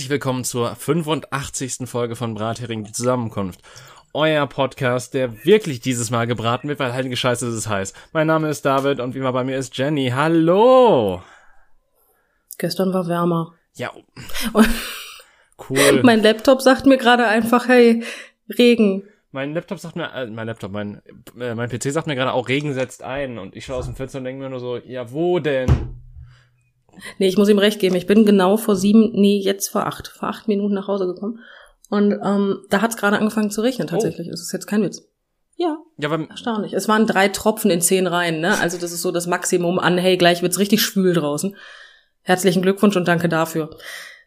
Herzlich willkommen zur 85. Folge von Brathering die Zusammenkunft. Euer Podcast, der wirklich dieses Mal gebraten wird, weil heilige Scheiße ist es heiß. Mein Name ist David und wie immer bei mir ist Jenny. Hallo! Gestern war wärmer. Ja. Cool. mein Laptop sagt mir gerade einfach, hey, Regen. Mein Laptop sagt mir, äh, mein Laptop, mein, äh, mein PC sagt mir gerade auch, Regen setzt ein. Und ich schaue aus dem Fenster und denke mir nur so, ja, wo denn? Nee, ich muss ihm recht geben. Ich bin genau vor sieben, nee, jetzt vor acht, vor acht Minuten nach Hause gekommen. Und ähm, da hat es gerade angefangen zu regnen tatsächlich. Oh. Das ist jetzt kein Witz. Ja, ja aber erstaunlich. Es waren drei Tropfen in zehn Reihen. Ne? Also das ist so das Maximum an, hey, gleich wird's richtig schwül draußen. Herzlichen Glückwunsch und danke dafür.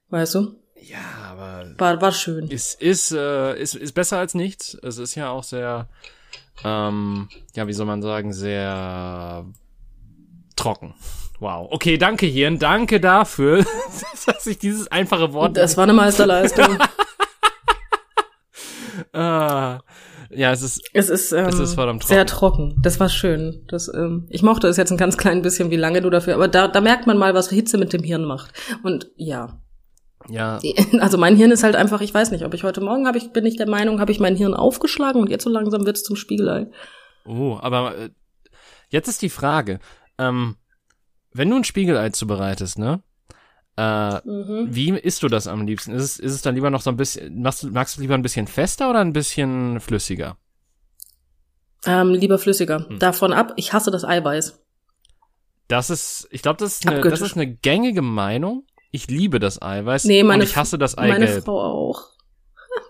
Weißt du? Ja, aber war, war schön. Ist, ist, äh, ist, ist besser als nichts. Es ist ja auch sehr, ähm, ja, wie soll man sagen, sehr trocken. Wow. Okay, danke Hirn. Danke dafür, dass ich dieses einfache Wort. Das war eine Meisterleistung. ah, ja, es ist, es ist, ähm, es ist verdammt trocken. sehr trocken. Das war schön. Das, ähm, ich mochte es jetzt ein ganz klein bisschen, wie lange du dafür, aber da, da merkt man mal, was Hitze mit dem Hirn macht. Und ja. Ja. Also mein Hirn ist halt einfach, ich weiß nicht, ob ich heute Morgen habe ich, bin ich der Meinung, habe ich mein Hirn aufgeschlagen und jetzt so langsam wird's zum Spiegelei. Oh, aber äh, jetzt ist die Frage, ähm, wenn du ein Spiegelei zubereitest, ne? Äh, mhm. Wie isst du das am liebsten? Ist es, ist es dann lieber noch so ein bisschen, magst du, magst du lieber ein bisschen fester oder ein bisschen flüssiger? Ähm, lieber flüssiger. Hm. Davon ab, ich hasse das Eiweiß. Das ist, ich glaube, das, ist eine, das ist eine gängige Meinung. Ich liebe das Eiweiß nee, meine, und ich hasse das Eigelb. Meine Frau auch.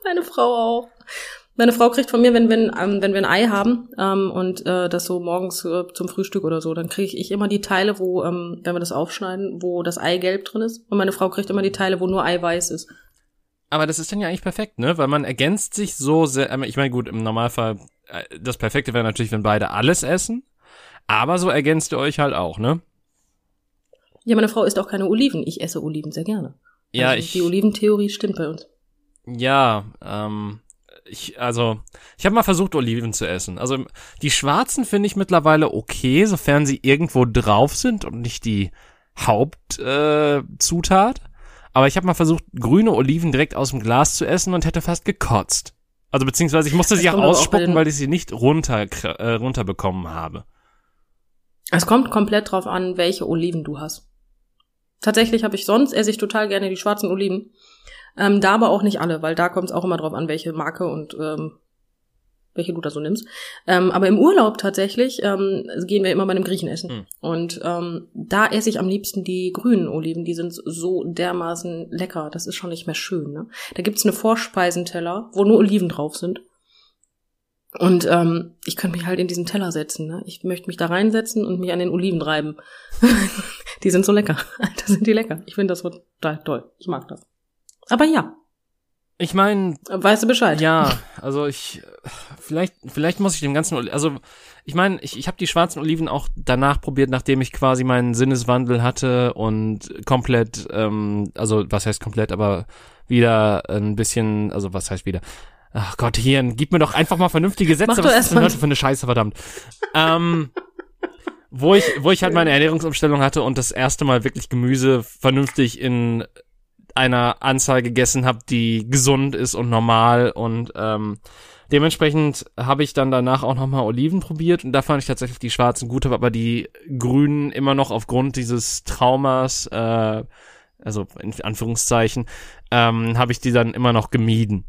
Meine Frau auch. Meine Frau kriegt von mir, wenn, wenn, ähm, wenn wir ein Ei haben ähm, und äh, das so morgens äh, zum Frühstück oder so, dann kriege ich immer die Teile, wo, ähm, wenn wir das aufschneiden, wo das Eigelb drin ist. Und meine Frau kriegt immer die Teile, wo nur Eiweiß ist. Aber das ist dann ja eigentlich perfekt, ne? Weil man ergänzt sich so sehr. äh, Ich meine, gut, im Normalfall, äh, das Perfekte wäre natürlich, wenn beide alles essen. Aber so ergänzt ihr euch halt auch, ne? Ja, meine Frau isst auch keine Oliven. Ich esse Oliven sehr gerne. Ja, also ich. Die Oliventheorie stimmt bei uns. Ja, ähm, ich, also, ich habe mal versucht, Oliven zu essen. Also, die schwarzen finde ich mittlerweile okay, sofern sie irgendwo drauf sind und nicht die Hauptzutat. Äh, Aber ich habe mal versucht, grüne Oliven direkt aus dem Glas zu essen und hätte fast gekotzt. Also, beziehungsweise ich musste sie auch ausspucken, auch weil ich sie nicht runter, äh, runterbekommen habe. Es kommt komplett drauf an, welche Oliven du hast. Tatsächlich habe ich sonst, esse ich total gerne die schwarzen Oliven. Ähm, da aber auch nicht alle, weil da kommt es auch immer drauf an, welche Marke und ähm, welche du da so nimmst. Ähm, aber im Urlaub tatsächlich ähm, gehen wir immer bei einem Griechen essen. Mhm. Und ähm, da esse ich am liebsten die grünen Oliven. Die sind so dermaßen lecker. Das ist schon nicht mehr schön. Ne? Da gibt's eine Vorspeisenteller, wo nur Oliven drauf sind. Und ähm, ich könnte mich halt in diesen Teller setzen. Ne? Ich möchte mich da reinsetzen und mich an den Oliven reiben. die sind so lecker. Alter, sind die lecker. Ich finde das total toll. Ich mag das. Aber ja. Ich meine, weißt du Bescheid? Ja, also ich vielleicht vielleicht muss ich dem ganzen also ich meine, ich, ich habe die schwarzen Oliven auch danach probiert, nachdem ich quasi meinen Sinneswandel hatte und komplett ähm, also was heißt komplett, aber wieder ein bisschen, also was heißt wieder? Ach Gott, hier, gib mir doch einfach mal vernünftige Sätze. Mach was ist denn heute für eine Scheiße, verdammt. ähm, wo ich, wo ich halt meine Ernährungsumstellung hatte und das erste Mal wirklich Gemüse vernünftig in einer Anzahl gegessen habe, die gesund ist und normal und ähm, dementsprechend habe ich dann danach auch nochmal Oliven probiert und da fand ich tatsächlich die schwarzen gut, aber die grünen immer noch aufgrund dieses Traumas, äh, also in Anführungszeichen, ähm, habe ich die dann immer noch gemieden.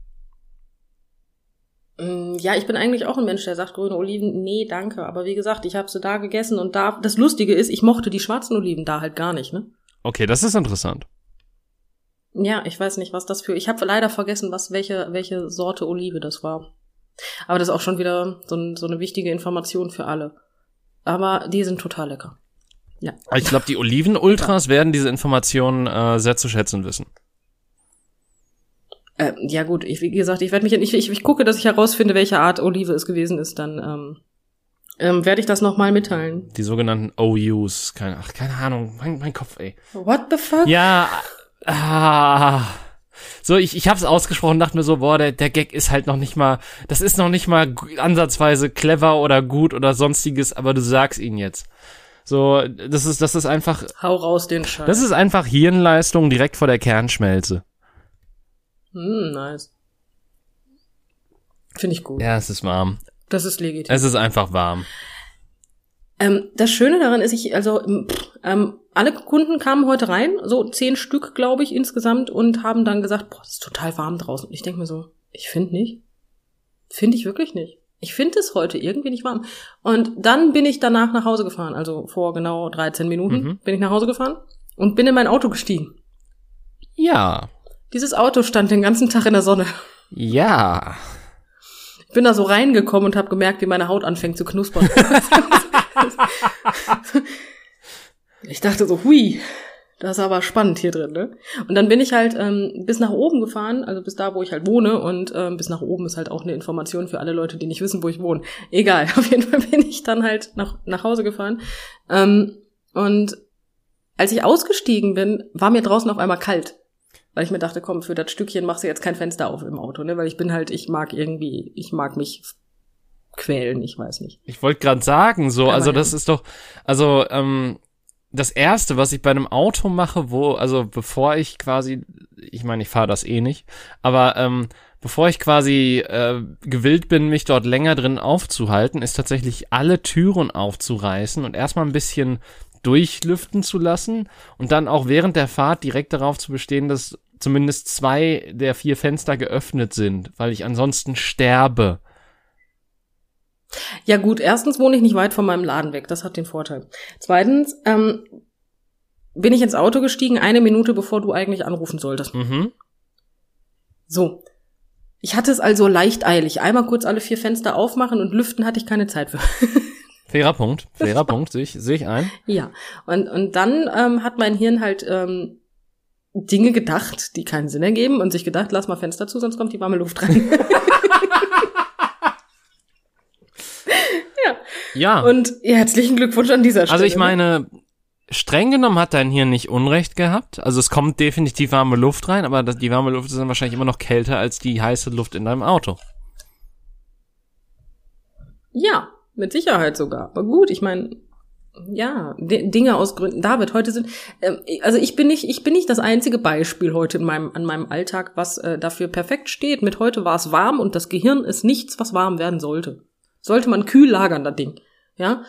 Mm, ja, ich bin eigentlich auch ein Mensch, der sagt grüne Oliven, nee, danke. Aber wie gesagt, ich habe sie da gegessen und da. Das Lustige ist, ich mochte die schwarzen Oliven da halt gar nicht, ne? Okay, das ist interessant. Ja, ich weiß nicht, was das für. Ich habe leider vergessen, was welche welche Sorte Olive das war. Aber das ist auch schon wieder so, so eine wichtige Information für alle. Aber die sind total lecker. Ja. Ich glaube, die Oliven-Ultras werden diese Informationen äh, sehr zu schätzen wissen. Äh, ja gut, ich, wie gesagt, ich werde mich, ich, ich, ich gucke, dass ich herausfinde, welche Art Olive es gewesen ist, dann ähm, ähm, werde ich das nochmal mitteilen. Die sogenannten OUs, keine, ach, keine Ahnung, mein, mein Kopf, ey. What the fuck? Ja, ah, so, ich, ich hab's ausgesprochen, dachte mir so, boah, der, der Gag ist halt noch nicht mal, das ist noch nicht mal ansatzweise clever oder gut oder sonstiges, aber du sagst ihn jetzt. So, das ist, das ist einfach. Hau raus den Scheiß. Das ist einfach Hirnleistung direkt vor der Kernschmelze. Hm, nice. Finde ich gut. Ja, es ist warm. Das ist legitim. Es ist einfach warm. Ähm, das Schöne daran ist, ich, also, ähm, alle Kunden kamen heute rein, so zehn Stück, glaube ich, insgesamt, und haben dann gesagt, boah, es ist total warm draußen. Ich denke mir so, ich finde nicht. Finde ich wirklich nicht. Ich finde es heute irgendwie nicht warm. Und dann bin ich danach nach Hause gefahren, also vor genau 13 Minuten Mhm. bin ich nach Hause gefahren und bin in mein Auto gestiegen. Ja. Dieses Auto stand den ganzen Tag in der Sonne. Ja. Ich bin da so reingekommen und habe gemerkt, wie meine Haut anfängt zu knuspern. ich dachte so, hui, das ist aber spannend hier drin, ne? Und dann bin ich halt ähm, bis nach oben gefahren, also bis da, wo ich halt wohne. Und ähm, bis nach oben ist halt auch eine Information für alle Leute, die nicht wissen, wo ich wohne. Egal, auf jeden Fall bin ich dann halt nach, nach Hause gefahren. Ähm, und als ich ausgestiegen bin, war mir draußen auf einmal kalt. Weil ich mir dachte, komm, für das Stückchen machst du jetzt kein Fenster auf im Auto, ne? Weil ich bin halt, ich mag irgendwie, ich mag mich quälen, ich weiß nicht. Ich wollte gerade sagen, so, Aber also das ist doch, also ähm, das erste, was ich bei einem Auto mache, wo, also bevor ich quasi, ich meine, ich fahre das eh nicht, aber ähm, bevor ich quasi äh, gewillt bin, mich dort länger drin aufzuhalten, ist tatsächlich alle Türen aufzureißen und erstmal ein bisschen durchlüften zu lassen und dann auch während der Fahrt direkt darauf zu bestehen, dass zumindest zwei der vier Fenster geöffnet sind, weil ich ansonsten sterbe. Ja gut, erstens wohne ich nicht weit von meinem Laden weg, das hat den Vorteil. Zweitens ähm, bin ich ins Auto gestiegen, eine Minute bevor du eigentlich anrufen solltest. Mhm. So. Ich hatte es also leicht eilig. Einmal kurz alle vier Fenster aufmachen und lüften hatte ich keine Zeit für. Fairer Punkt, fairer Punkt, sehe ich, sehe ich ein. ja. Und, und dann ähm, hat mein Hirn halt ähm, Dinge gedacht, die keinen Sinn ergeben und sich gedacht, lass mal Fenster zu, sonst kommt die warme Luft rein. ja. Ja, Und herzlichen Glückwunsch an dieser Stelle. also ich ne? meine, streng genommen hat dein Hirn nicht Unrecht gehabt. Also es kommt definitiv warme Luft rein, aber die warme Luft ist dann wahrscheinlich immer noch kälter als die heiße Luft in deinem Auto. Ja, mit Sicherheit sogar. Aber gut, ich meine, ja, Dinge aus Gründen. David, heute sind, ähm, also ich bin nicht, ich bin nicht das einzige Beispiel heute in meinem, an meinem Alltag, was äh, dafür perfekt steht. Mit heute war es warm und das Gehirn ist nichts, was warm werden sollte. Sollte man kühl lagern, das Ding. Ja,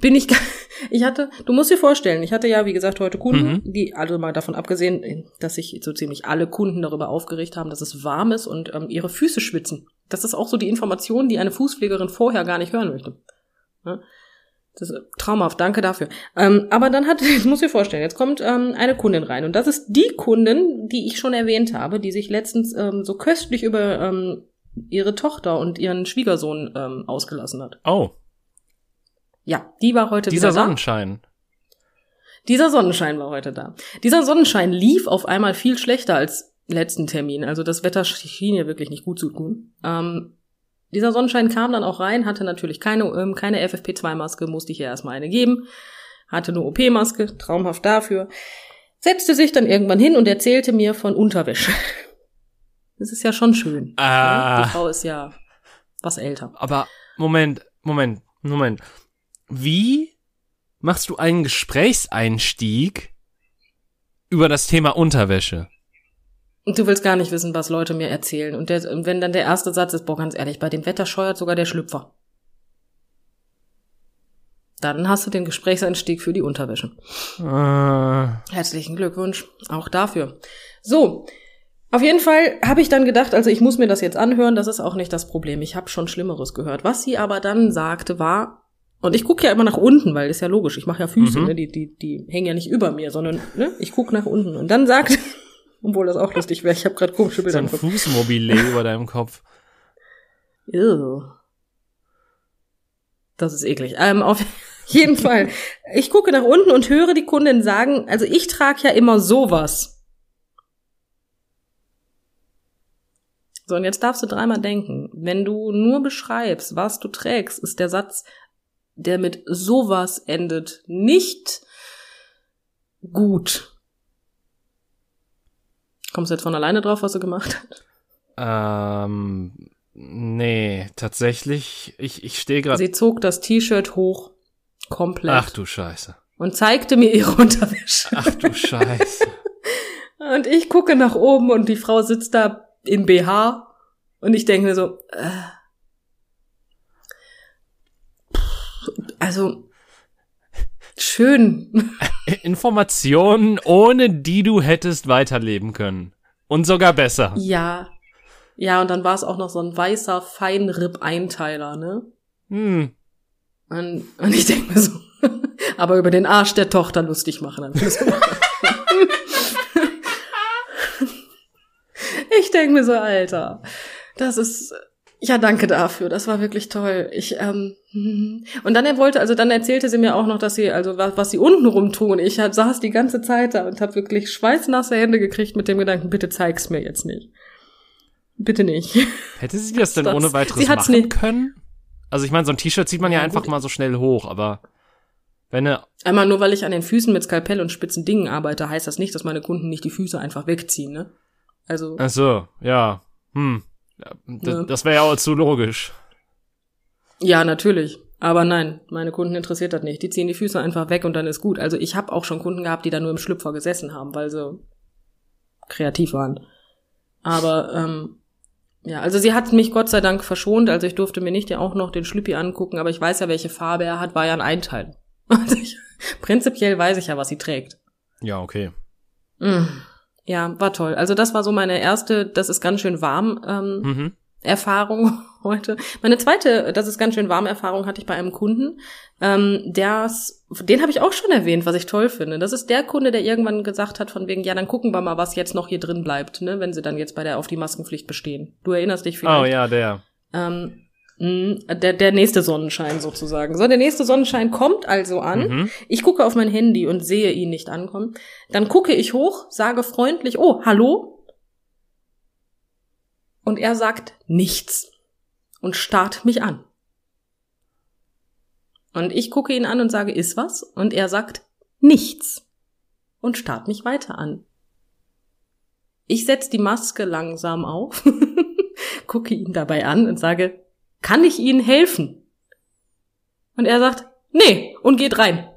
bin ich, gar- ich hatte, du musst dir vorstellen, ich hatte ja, wie gesagt, heute Kunden, die, also mal davon abgesehen, dass sich so ziemlich alle Kunden darüber aufgeregt haben, dass es warm ist und ähm, ihre Füße schwitzen. Das ist auch so die Information, die eine Fußpflegerin vorher gar nicht hören möchte. Ja? Das ist traumhaft, danke dafür. Ähm, aber dann hat, jetzt muss ich dir vorstellen, jetzt kommt ähm, eine Kundin rein und das ist die Kundin, die ich schon erwähnt habe, die sich letztens ähm, so köstlich über ähm, ihre Tochter und ihren Schwiegersohn ähm, ausgelassen hat. Oh, Ja, die war heute dieser wieder da. Sonnenschein. Dieser Sonnenschein war heute da. Dieser Sonnenschein lief auf einmal viel schlechter als letzten Termin. Also das Wetter schien hier wirklich nicht gut zu tun. Ähm, dieser Sonnenschein kam dann auch rein, hatte natürlich keine, ähm, keine FFP2-Maske, musste ich ihr erstmal eine geben. Hatte eine OP-Maske, traumhaft dafür. Setzte sich dann irgendwann hin und erzählte mir von Unterwäsche. Das ist ja schon schön. Ah. Die Frau ist ja was älter. Aber Moment, Moment, Moment. Wie machst du einen Gesprächseinstieg über das Thema Unterwäsche? Und du willst gar nicht wissen, was Leute mir erzählen. Und der, und wenn dann der erste Satz ist, boah, ganz ehrlich, bei dem Wetter scheuert sogar der Schlüpfer. Dann hast du den Gesprächseinstieg für die Unterwäsche. Äh, Herzlichen Glückwunsch auch dafür. So, auf jeden Fall habe ich dann gedacht, also ich muss mir das jetzt anhören, das ist auch nicht das Problem. Ich habe schon Schlimmeres gehört. Was sie aber dann sagte war, und ich gucke ja immer nach unten, weil ist ja logisch, ich mache ja Füße, Mhm. ne? die, die, die hängen ja nicht über mir, sondern ne? ich gucke nach unten. Und dann sagt, obwohl das auch lustig wäre, ich habe gerade komische so Bilder ein im Kopf. Fußmobile über deinem Kopf. Ew. Das ist eklig. Ähm, auf jeden Fall. Ich gucke nach unten und höre die Kundin sagen, also ich trage ja immer sowas. So, und jetzt darfst du dreimal denken. Wenn du nur beschreibst, was du trägst, ist der Satz, der mit sowas endet, nicht gut. Kommst du jetzt von alleine drauf, was du gemacht hast? Ähm, nee, tatsächlich, ich, ich stehe gerade. Sie zog das T-Shirt hoch, komplett. Ach du Scheiße. und zeigte mir ihre Unterwäsche. Ach du Scheiße. Und ich gucke nach oben und die Frau sitzt da im BH. Und ich denke mir so, äh, also schön. Informationen, ohne die du hättest weiterleben können. Und sogar besser. Ja. Ja, und dann war es auch noch so ein weißer Feinripp-Einteiler, ne? Hm. Und, und ich denke mir so, aber über den Arsch der Tochter lustig machen. Ich denke mir so, Alter, das ist, ja, danke dafür. Das war wirklich toll. Ich, ähm, und dann er wollte, also dann erzählte sie mir auch noch, dass sie, also was, was sie unten rum tun. Ich hab, saß die ganze Zeit da und habe wirklich schweißnasse Hände gekriegt mit dem Gedanken, bitte zeig's mir jetzt nicht. Bitte nicht. Hätte sie das denn Das- ohne weiteres sie hat's machen nicht. können? Also ich meine, so ein T-Shirt zieht man ja, Ja, einfach gut. mal so schnell hoch, aber wenn er Einmal nur, weil ich an den Füßen mit Skalpell und spitzen Dingen arbeite, heißt das nicht, dass meine Kunden nicht die Füße einfach wegziehen, ne? Also, Ach so, ja. Hm. Ja, d- Ja. Das wäre ja auch zu logisch. ja, natürlich. Aber nein, meine Kunden interessiert das nicht. Die ziehen die Füße einfach weg und dann ist gut. Also ich habe auch schon Kunden gehabt, die da nur im Schlüpfer gesessen haben, weil sie kreativ waren. Aber ähm, ja, also sie hat mich Gott sei Dank verschont. Also ich durfte mir nicht ja auch noch den Schlüppi angucken, aber ich weiß ja, welche Farbe er hat, war ja ein Einteil. Also ich, prinzipiell weiß ich ja, was sie trägt. Ja, okay. Mm. Ja, war toll. Also das war so meine erste, das ist ganz schön warm ähm, Mhm. Erfahrung heute. Meine zweite, das ist ganz schön warme Erfahrung, hatte ich bei einem Kunden. Ähm, der's, den habe ich auch schon erwähnt, was ich toll finde. Das ist der Kunde, der irgendwann gesagt hat, von wegen, ja, dann gucken wir mal, was jetzt noch hier drin bleibt, ne, wenn sie dann jetzt bei der auf die Maskenpflicht bestehen. Du erinnerst dich vielleicht. Oh ja, der. Ähm, der, der nächste Sonnenschein sozusagen. So, der nächste Sonnenschein kommt also an. Mhm. Ich gucke auf mein Handy und sehe ihn nicht ankommen. Dann gucke ich hoch, sage freundlich, oh, hallo. Und er sagt nichts und starrt mich an. Und ich gucke ihn an und sage, ist was? Und er sagt nichts und starrt mich weiter an. Ich setze die Maske langsam auf, gucke ihn dabei an und sage, kann ich Ihnen helfen? Und er sagt, nee, und geht rein.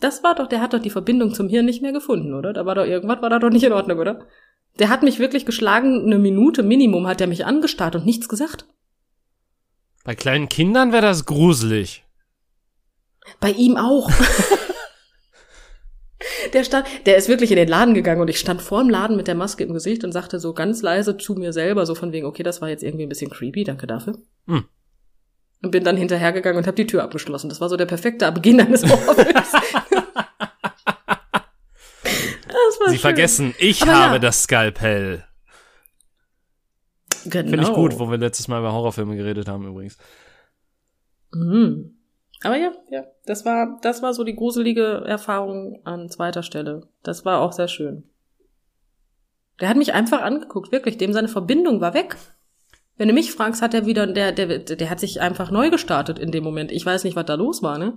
Das war doch, der hat doch die Verbindung zum Hirn nicht mehr gefunden, oder? Da war doch irgendwas, war da doch nicht in Ordnung, oder? Der hat mich wirklich geschlagen, eine Minute Minimum hat er mich angestarrt und nichts gesagt. Bei kleinen Kindern wäre das gruselig. Bei ihm auch. der stand, der ist wirklich in den Laden gegangen und ich stand vor dem Laden mit der Maske im Gesicht und sagte so ganz leise zu mir selber, so von wegen, okay, das war jetzt irgendwie ein bisschen creepy, danke dafür. Hm. Und bin dann hinterhergegangen und habe die Tür abgeschlossen. Das war so der perfekte Beginn eines war Sie schön. vergessen, ich Aber habe ja. das Skalpell. Genau. Finde ich gut, wo wir letztes Mal über Horrorfilme geredet haben übrigens. Mhm. Aber ja, ja, das war, das war so die gruselige Erfahrung an zweiter Stelle. Das war auch sehr schön. Der hat mich einfach angeguckt, wirklich. Dem seine Verbindung war weg. Wenn du mich fragst, hat er wieder, der, der, der hat sich einfach neu gestartet in dem Moment. Ich weiß nicht, was da los war, ne?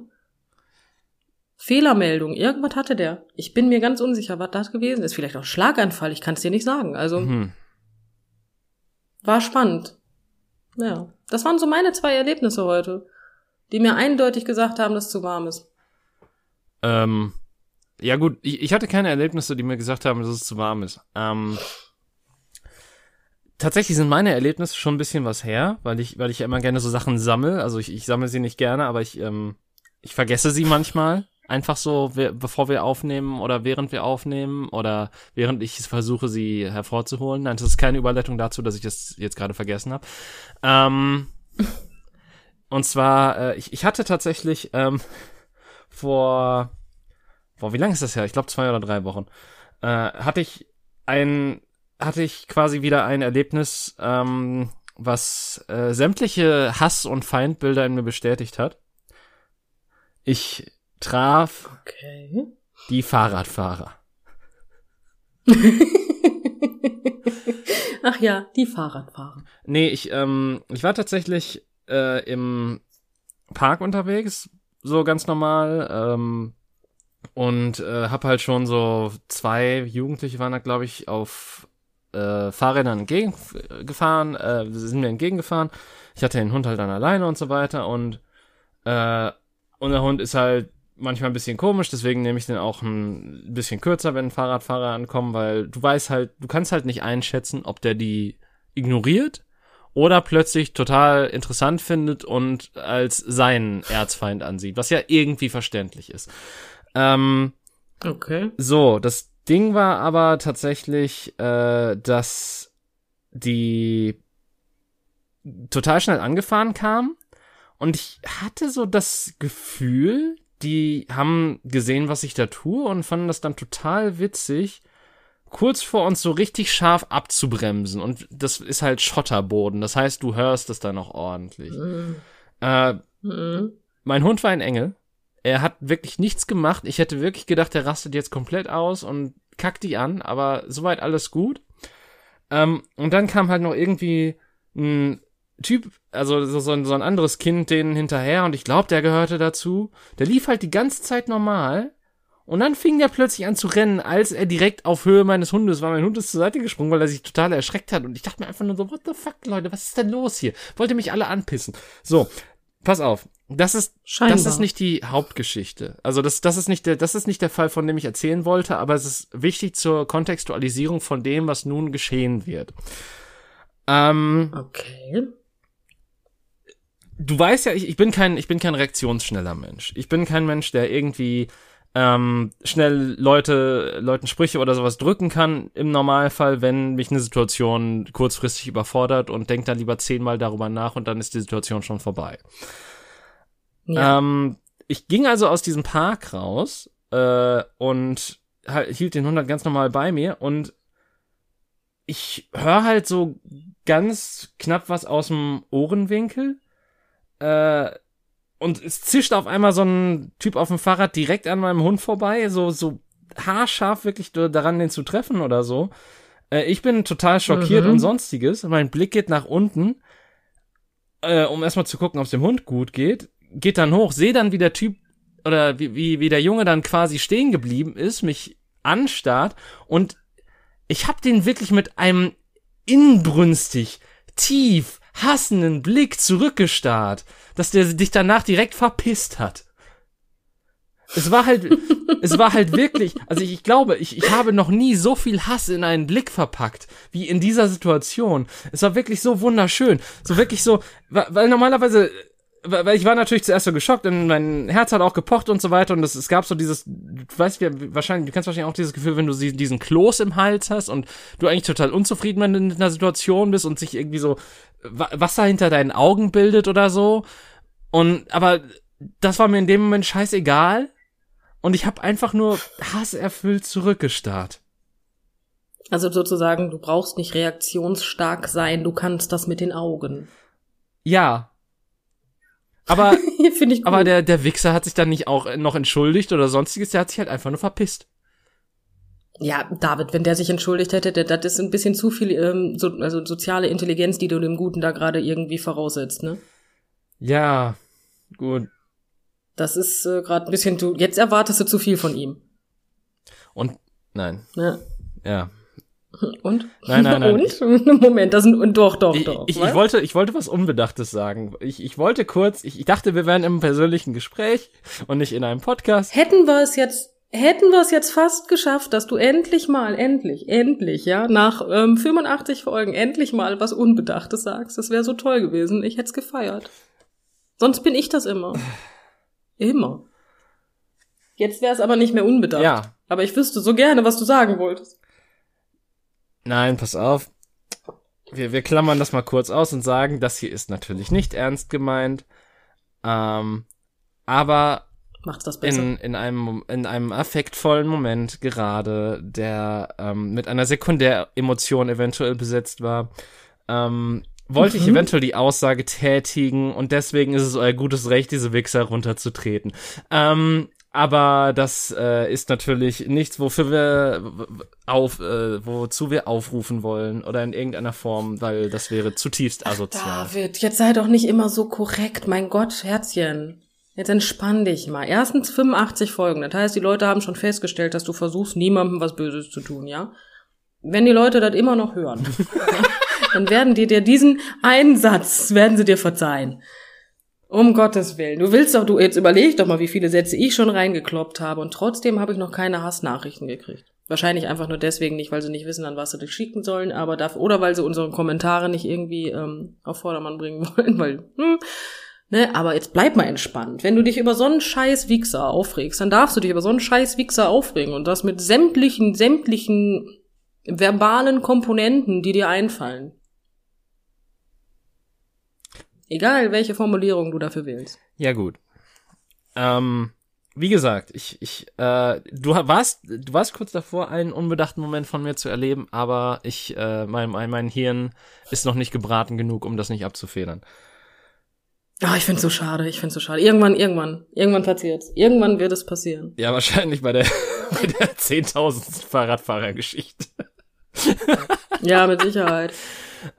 Fehlermeldung, irgendwas hatte der. Ich bin mir ganz unsicher, was das gewesen ist. Vielleicht auch Schlaganfall, ich kann es dir nicht sagen. Also Hm. war spannend. Ja, das waren so meine zwei Erlebnisse heute, die mir eindeutig gesagt haben, dass es zu warm ist. Ähm, ja gut, ich, ich hatte keine Erlebnisse, die mir gesagt haben, dass es zu warm ist. Ähm, tatsächlich sind meine Erlebnisse schon ein bisschen was her, weil ich, weil ich ja immer gerne so Sachen sammle. Also ich, ich sammle sie nicht gerne, aber ich, ähm, ich vergesse sie manchmal. Einfach so, bevor wir aufnehmen oder während wir aufnehmen oder während ich versuche, sie hervorzuholen. Nein, das ist keine Überleitung dazu, dass ich das jetzt gerade vergessen habe. Ähm, und zwar, äh, ich, ich hatte tatsächlich ähm, vor, boah, wie lange ist das her? Ich glaube zwei oder drei Wochen. Äh, hatte ich ein, hatte ich quasi wieder ein Erlebnis, ähm, was äh, sämtliche Hass- und Feindbilder in mir bestätigt hat. Ich traf Okay. die Fahrradfahrer. Ach ja, die Fahrradfahrer. Nee, ich, ähm, ich war tatsächlich äh, im Park unterwegs, so ganz normal, ähm, und äh, hab halt schon so zwei Jugendliche waren da, glaube ich, auf äh, Fahrrädern entgegengefahren, äh, sind mir entgegengefahren. Ich hatte den Hund halt dann alleine und so weiter und äh, unser Hund ist halt manchmal ein bisschen komisch, deswegen nehme ich den auch ein bisschen kürzer, wenn Fahrradfahrer ankommen, weil du weißt halt, du kannst halt nicht einschätzen, ob der die ignoriert oder plötzlich total interessant findet und als seinen Erzfeind ansieht, was ja irgendwie verständlich ist. Ähm, Okay. so, das Ding war aber tatsächlich, äh, dass die total schnell angefahren kam und ich hatte so das Gefühl, die haben gesehen, was ich da tue und fanden das dann total witzig, kurz vor uns so richtig scharf abzubremsen und das ist halt Schotterboden, das heißt, du hörst es dann auch ordentlich. Mhm. Äh, Mhm. mein Hund war ein Engel. Er hat wirklich nichts gemacht. Ich hätte wirklich gedacht, er rastet jetzt komplett aus und kackt die an, aber soweit alles gut. Ähm, und dann kam halt noch irgendwie ein Typ, also so, so, ein, so ein anderes Kind denen hinterher und ich glaube, der gehörte dazu. Der lief halt die ganze Zeit normal und dann fing der plötzlich an zu rennen, als er direkt auf Höhe meines Hundes war. Mein Hund ist zur Seite gesprungen, weil er sich total erschreckt hat und ich dachte mir einfach nur so, what the fuck, Leute, was ist denn los hier? Wollte mich alle anpissen. So, pass auf. Das ist, Scheinbar. das ist nicht die Hauptgeschichte. Also das, das ist nicht der, das ist nicht der Fall, von dem ich erzählen wollte, aber es ist wichtig zur Kontextualisierung von dem, was nun geschehen wird. Ähm, Okay. du weißt ja, ich, ich bin kein, ich bin kein reaktionsschneller Mensch. Ich bin kein Mensch, der irgendwie ähm, schnell Leute, Leuten Sprüche oder sowas drücken kann im Normalfall, wenn mich eine Situation kurzfristig überfordert und denk dann lieber zehnmal darüber nach und dann ist die Situation schon vorbei. Ja. Ähm, ich ging also aus diesem Park raus äh, und hielt den Hund halt ganz normal bei mir und ich höre halt so ganz knapp was aus dem Ohrenwinkel. Äh, und es zischt auf einmal so ein Typ auf dem Fahrrad direkt an meinem Hund vorbei, so, so haarscharf wirklich daran, den zu treffen oder so. Äh, ich bin total schockiert Mhm. und sonstiges. Mein Blick geht nach unten, äh, um erstmal zu gucken, ob es dem Hund gut geht. Geht dann hoch, sehe dann, wie der Typ oder wie, wie, wie der Junge dann quasi stehen geblieben ist, mich anstarrt und ich hab den wirklich mit einem inbrünstig, tief, hassenden Blick zurückgestarrt, dass der dich danach direkt verpisst hat. Es war halt, es war halt wirklich, also ich, ich glaube, ich, ich habe noch nie so viel Hass in einen Blick verpackt, wie in dieser Situation. Es war wirklich so wunderschön. So wirklich so, weil normalerweise, weil ich war natürlich zuerst so geschockt und mein Herz hat auch gepocht und so weiter und es, es gab so dieses, du weißt wie, wahrscheinlich, du kennst wahrscheinlich auch dieses Gefühl, wenn du diesen Kloß im Hals hast und du eigentlich total unzufrieden wenn du in einer Situation bist und sich irgendwie so Wa- Wasser hinter deinen Augen bildet oder so. Und, aber das war mir in dem Moment scheißegal. Und ich habe einfach nur hasserfüllt zurückgestarrt. Also sozusagen, du brauchst nicht reaktionsstark sein, du kannst das mit den Augen. Ja. Aber, Finde ich gut. aber der, der Wichser hat sich dann nicht auch noch entschuldigt oder sonstiges, der hat sich halt einfach nur verpisst. Ja, David, wenn der sich entschuldigt hätte, der, das ist ein bisschen zu viel ähm, so, also soziale Intelligenz, die du dem Guten da gerade irgendwie voraussetzt, ne? Ja, gut. Das ist äh, gerade ein bisschen, du, jetzt erwartest du zu viel von ihm. Und, nein, Ne? ja. Und? Nein, nein, nein. Und? Moment, das sind, und doch, doch, Ich, doch. ich, ich, wollte, ich wollte was Unbedachtes sagen. Ich, ich wollte kurz, ich, ich dachte, wir wären im persönlichen Gespräch und nicht in einem Podcast. Hätten wir es jetzt, hätten wir es jetzt fast geschafft, dass du endlich mal, endlich, endlich, ja, nach ähm, 85 Folgen endlich mal was Unbedachtes sagst. Das wäre so toll gewesen. Ich hätte es gefeiert. Sonst bin ich das immer. Immer. Jetzt wäre es aber nicht mehr unbedacht. Ja. Aber ich wüsste so gerne, was du sagen wolltest. Nein, pass auf. Wir, wir klammern das mal kurz aus und sagen, das hier ist natürlich nicht ernst gemeint. Ähm, aber Macht's das besser. in, in, einem, in einem affektvollen Moment gerade, der ähm, mit einer Sekundäremotion eventuell besetzt war, ähm, wollte ich Mhm. eventuell die Aussage tätigen und deswegen ist es euer gutes Recht, diese Wichser runterzutreten. Ähm, aber das äh, ist natürlich nichts, wofür wir auf, äh, wozu wir aufrufen wollen oder in irgendeiner Form, weil das wäre zutiefst asozial. David, jetzt sei doch nicht immer so korrekt. Mein Gott, Herzchen. Jetzt entspann dich mal. Erstens 85 Folgen. Das heißt, die Leute haben schon festgestellt, dass du versuchst, niemandem was Böses zu tun, ja? Wenn die Leute das immer noch hören, dann werden die dir diesen einen Satz, werden sie dir verzeihen. Um Gottes Willen. Du willst doch, du, jetzt überleg doch mal, wie viele Sätze ich schon reingekloppt habe und trotzdem habe ich noch keine Hassnachrichten gekriegt. Wahrscheinlich einfach nur deswegen nicht, weil sie nicht wissen, an was sie dich schicken sollen, aber dafür, oder weil sie unsere Kommentare nicht irgendwie ähm, auf Vordermann bringen wollen, weil, hm, ne, aber jetzt bleib mal entspannt. Wenn du dich über so einen scheiß Wichser aufregst, dann darfst du dich über so einen scheiß Wichser aufregen und das mit sämtlichen, sämtlichen verbalen Komponenten, die dir einfallen. Egal, welche Formulierung du dafür wählst. Ja, gut. Ähm, wie gesagt, ich, ich, äh, du warst, du warst kurz davor, einen unbedachten Moment von mir zu erleben, aber ich, äh, mein, mein, mein Hirn ist noch nicht gebraten genug, um das nicht abzufedern. Ah, ich find's so schade, ich find's so schade. Irgendwann, irgendwann, irgendwann passiert's. Irgendwann wird es passieren. Ja, wahrscheinlich bei der, bei der 10.000 Fahrradfahrergeschichte. ja, mit Sicherheit.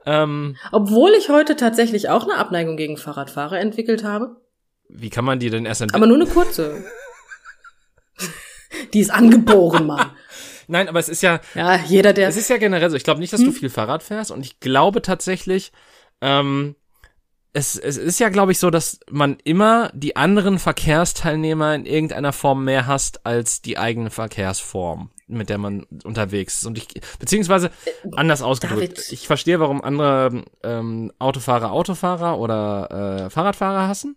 Ähm, Obwohl ich heute tatsächlich auch eine Abneigung gegen Fahrradfahrer entwickelt habe. Wie kann man die denn erst entwickeln? Aber nur eine kurze. die ist angeboren, Mann. Nein, aber es ist ja. Ja, jeder, der. Es ist ja generell so. Ich glaube nicht, dass hm? du viel Fahrrad fährst und ich glaube tatsächlich, ähm, es, es ist ja, glaube ich, so, dass man immer die anderen Verkehrsteilnehmer in irgendeiner Form mehr hasst als die eigene Verkehrsform mit der man unterwegs ist. Und ich, beziehungsweise anders ausgedrückt, David. ich verstehe, warum andere ähm, Autofahrer Autofahrer oder äh, Fahrradfahrer hassen.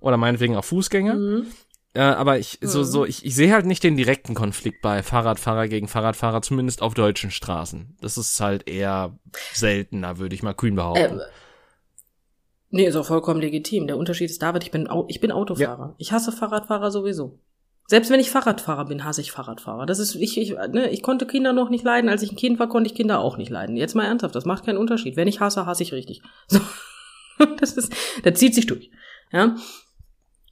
Oder meinetwegen auch Fußgänger. Mhm. Äh, aber ich, mhm. so, so, ich, ich sehe halt nicht den direkten Konflikt bei Fahrradfahrer gegen Fahrradfahrer, zumindest auf deutschen Straßen. Das ist halt eher seltener, würde ich mal kühn behaupten. Ähm. Nee, ist auch vollkommen legitim. Der Unterschied ist, David, ich bin, ich bin Autofahrer. Ja. Ich hasse Fahrradfahrer sowieso. Selbst wenn ich Fahrradfahrer bin, hasse ich Fahrradfahrer. Das ist, ich, ich, ne, ich konnte Kinder noch nicht leiden. Als ich ein Kind war, konnte ich Kinder auch nicht leiden. Jetzt mal ernsthaft, das macht keinen Unterschied. Wenn ich hasse, hasse ich richtig. So. Das ist, der zieht sich durch. Ja.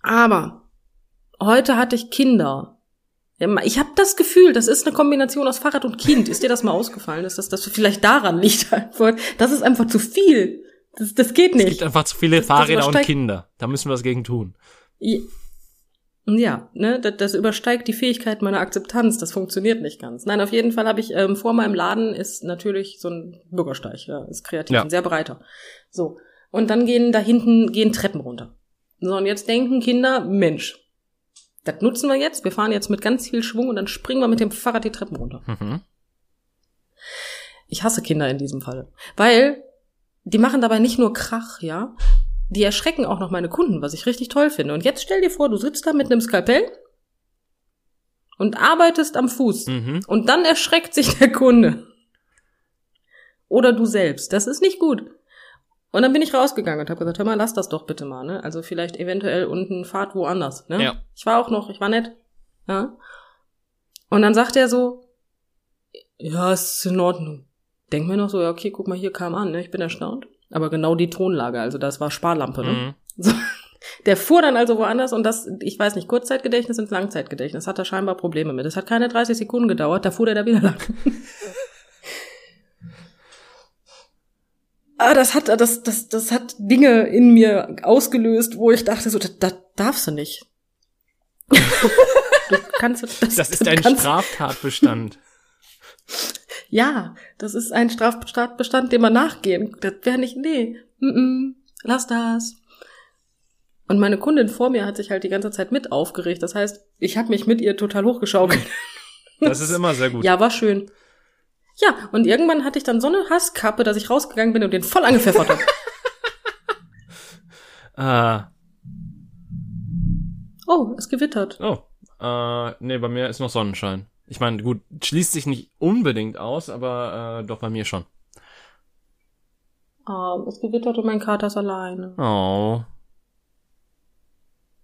Aber heute hatte ich Kinder. Ich habe das Gefühl, das ist eine Kombination aus Fahrrad und Kind. Ist dir das mal ausgefallen, dass das, das vielleicht daran liegt? Das ist einfach zu viel. Das, das geht nicht. Es gibt einfach zu viele Fahrräder und Kinder. Da müssen wir was gegen tun. Ja, ne, das, das übersteigt die Fähigkeit meiner Akzeptanz. Das funktioniert nicht ganz. Nein, auf jeden Fall habe ich ähm, vor meinem Laden ist natürlich so ein Bürgersteig, ja, ist kreativ, ja. ein sehr breiter. So und dann gehen da hinten gehen Treppen runter. So und jetzt denken Kinder, Mensch, das nutzen wir jetzt. Wir fahren jetzt mit ganz viel Schwung und dann springen wir mit dem Fahrrad die Treppen runter. Mhm. Ich hasse Kinder in diesem Fall, weil die machen dabei nicht nur Krach, ja, die erschrecken auch noch meine Kunden, was ich richtig toll finde. Und jetzt stell dir vor, du sitzt da mit einem Skalpell und arbeitest am Fuß. Mhm. Und dann erschreckt sich der Kunde. Oder du selbst. Das ist nicht gut. Und dann bin ich rausgegangen und habe gesagt, hör mal, lass das doch bitte mal, ne? Also vielleicht eventuell unten Fahrt woanders, ne? Ja. Ich war auch noch, ich war nett. Ja. Und dann sagt er so, ja, ist in Ordnung. Denk mir noch so, ja, okay, guck mal, hier kam an, ne? Ich bin erstaunt. Aber genau die Tonlage, also das war Sparlampe, ne? Mhm. So. Der fuhr dann also woanders und das, ich weiß nicht, Kurzzeitgedächtnis ins Langzeitgedächtnis, hat er scheinbar Probleme mit. Es hat keine 30 Sekunden gedauert, da fuhr der da wieder lang. ah, das hat, das, das, das hat Dinge in mir ausgelöst, wo ich dachte so, das, das darfst du nicht. du kannst, das, das ist ein Straftatbestand. Ja, das ist ein Straftatbestand, dem man nachgehen. Das wäre nicht, nee, mm -mm, lass das. Und meine Kundin vor mir hat sich halt die ganze Zeit mit aufgeregt. Das heißt, ich habe mich mit ihr total hochgeschaukelt. Das ist immer sehr gut. ja, war schön. Ja, und irgendwann hatte ich dann so eine Hasskappe, dass ich rausgegangen bin und den voll angepfeffert habe. ah. Oh, es gewittert. Oh. Äh, nee, bei mir ist noch Sonnenschein. Ich meine, gut, schließt sich nicht unbedingt aus, aber äh, doch bei mir schon. Oh, es gewittert und mein Kater ist alleine. Oh.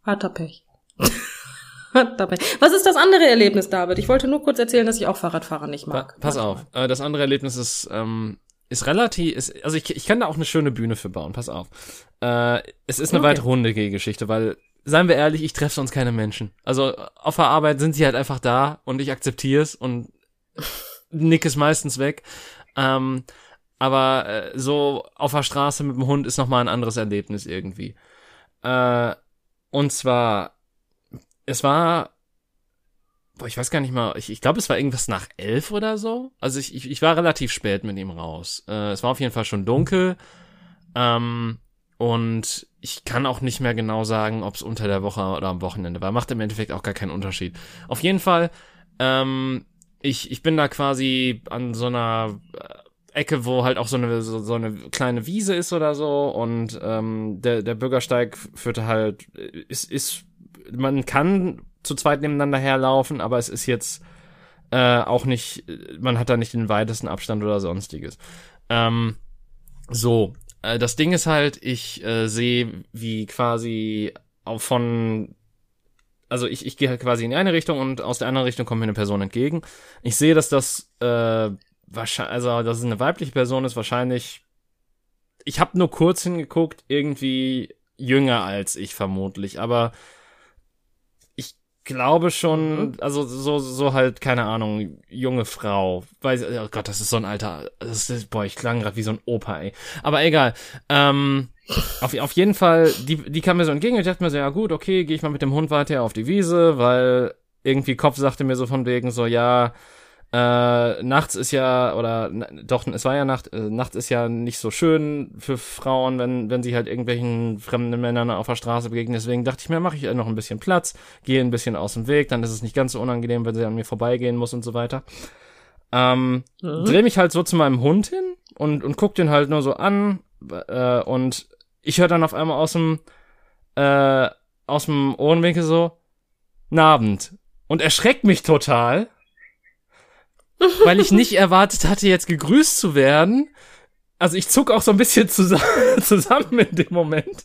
Hat er Pech. Hat er Pech. Was ist das andere Erlebnis, David? Ich wollte nur kurz erzählen, dass ich auch Fahrradfahrer nicht mag. Pa pass auf, äh, das andere Erlebnis ist, ähm, ist relativ, ist, also ich, ich kann da auch eine schöne Bühne für bauen, pass auf. Äh, es ist eine okay. weitere Hundegeschichte, weil seien wir ehrlich, ich treffe sonst keine Menschen. Also auf der Arbeit sind sie halt einfach da und ich akzeptiere es und nick es meistens weg. Ähm, aber äh, so auf der Straße mit dem Hund ist nochmal ein anderes Erlebnis irgendwie. Äh, und zwar, es war, boah, ich weiß gar nicht mal, ich, ich glaube, es war irgendwas nach elf oder so. Also ich, ich, ich war relativ spät mit ihm raus. Äh, es war auf jeden Fall schon dunkel. Ähm, und ich kann auch nicht mehr genau sagen, ob es unter der Woche oder am Wochenende war. Macht im Endeffekt auch gar keinen Unterschied. Auf jeden Fall, ähm, ich, ich bin da quasi an so einer äh, Ecke, wo halt auch so eine, so, so eine kleine Wiese ist oder so. Und ähm, der, der Bürgersteig führte halt, ist, ist, man kann zu zweit nebeneinander herlaufen, aber es ist jetzt äh, auch nicht, man hat da nicht den weitesten Abstand oder sonstiges. Ähm, so, äh, das Ding ist halt, ich äh, sehe, wie quasi von also ich, ich gehe halt quasi in die eine Richtung und aus der anderen Richtung kommt mir eine Person entgegen. Ich sehe, dass das äh, wahrscheinlich, also dass es eine weibliche Person ist, wahrscheinlich. Ich habe nur kurz hingeguckt, irgendwie jünger als ich vermutlich, aber glaube schon, mhm. also so, so halt, keine Ahnung, junge Frau. Weiß, oh Gott, das ist so ein alter, das ist, boah, ich klang gerade wie so ein Opa, ey. Aber egal. Ähm, auf, auf jeden Fall, die, die kam mir so entgegen und ich dachte mir so, ja gut, okay, gehe ich mal mit dem Hund weiter auf die Wiese, weil irgendwie Kopf sagte mir so von wegen so, ja, äh, nachts ist ja, oder doch, es war ja Nacht, äh, nachts ist ja nicht so schön für Frauen, wenn, wenn sie halt irgendwelchen fremden Männern auf der Straße begegnen. Deswegen dachte ich mir, mache ich noch ein bisschen Platz, gehe ein bisschen aus dem Weg, dann ist es nicht ganz so unangenehm, wenn sie an mir vorbeigehen muss und so weiter. Ähm, mhm. Dreh mich halt so zu meinem Hund hin und, und guck den halt nur so an, äh, und ich höre dann auf einmal aus dem, äh, aus dem Ohrenwinkel so, Nabend. Und erschreckt mich total weil ich nicht erwartet hatte, jetzt gegrüßt zu werden. Also ich zuck auch so ein bisschen zusammen, zusammen in dem Moment.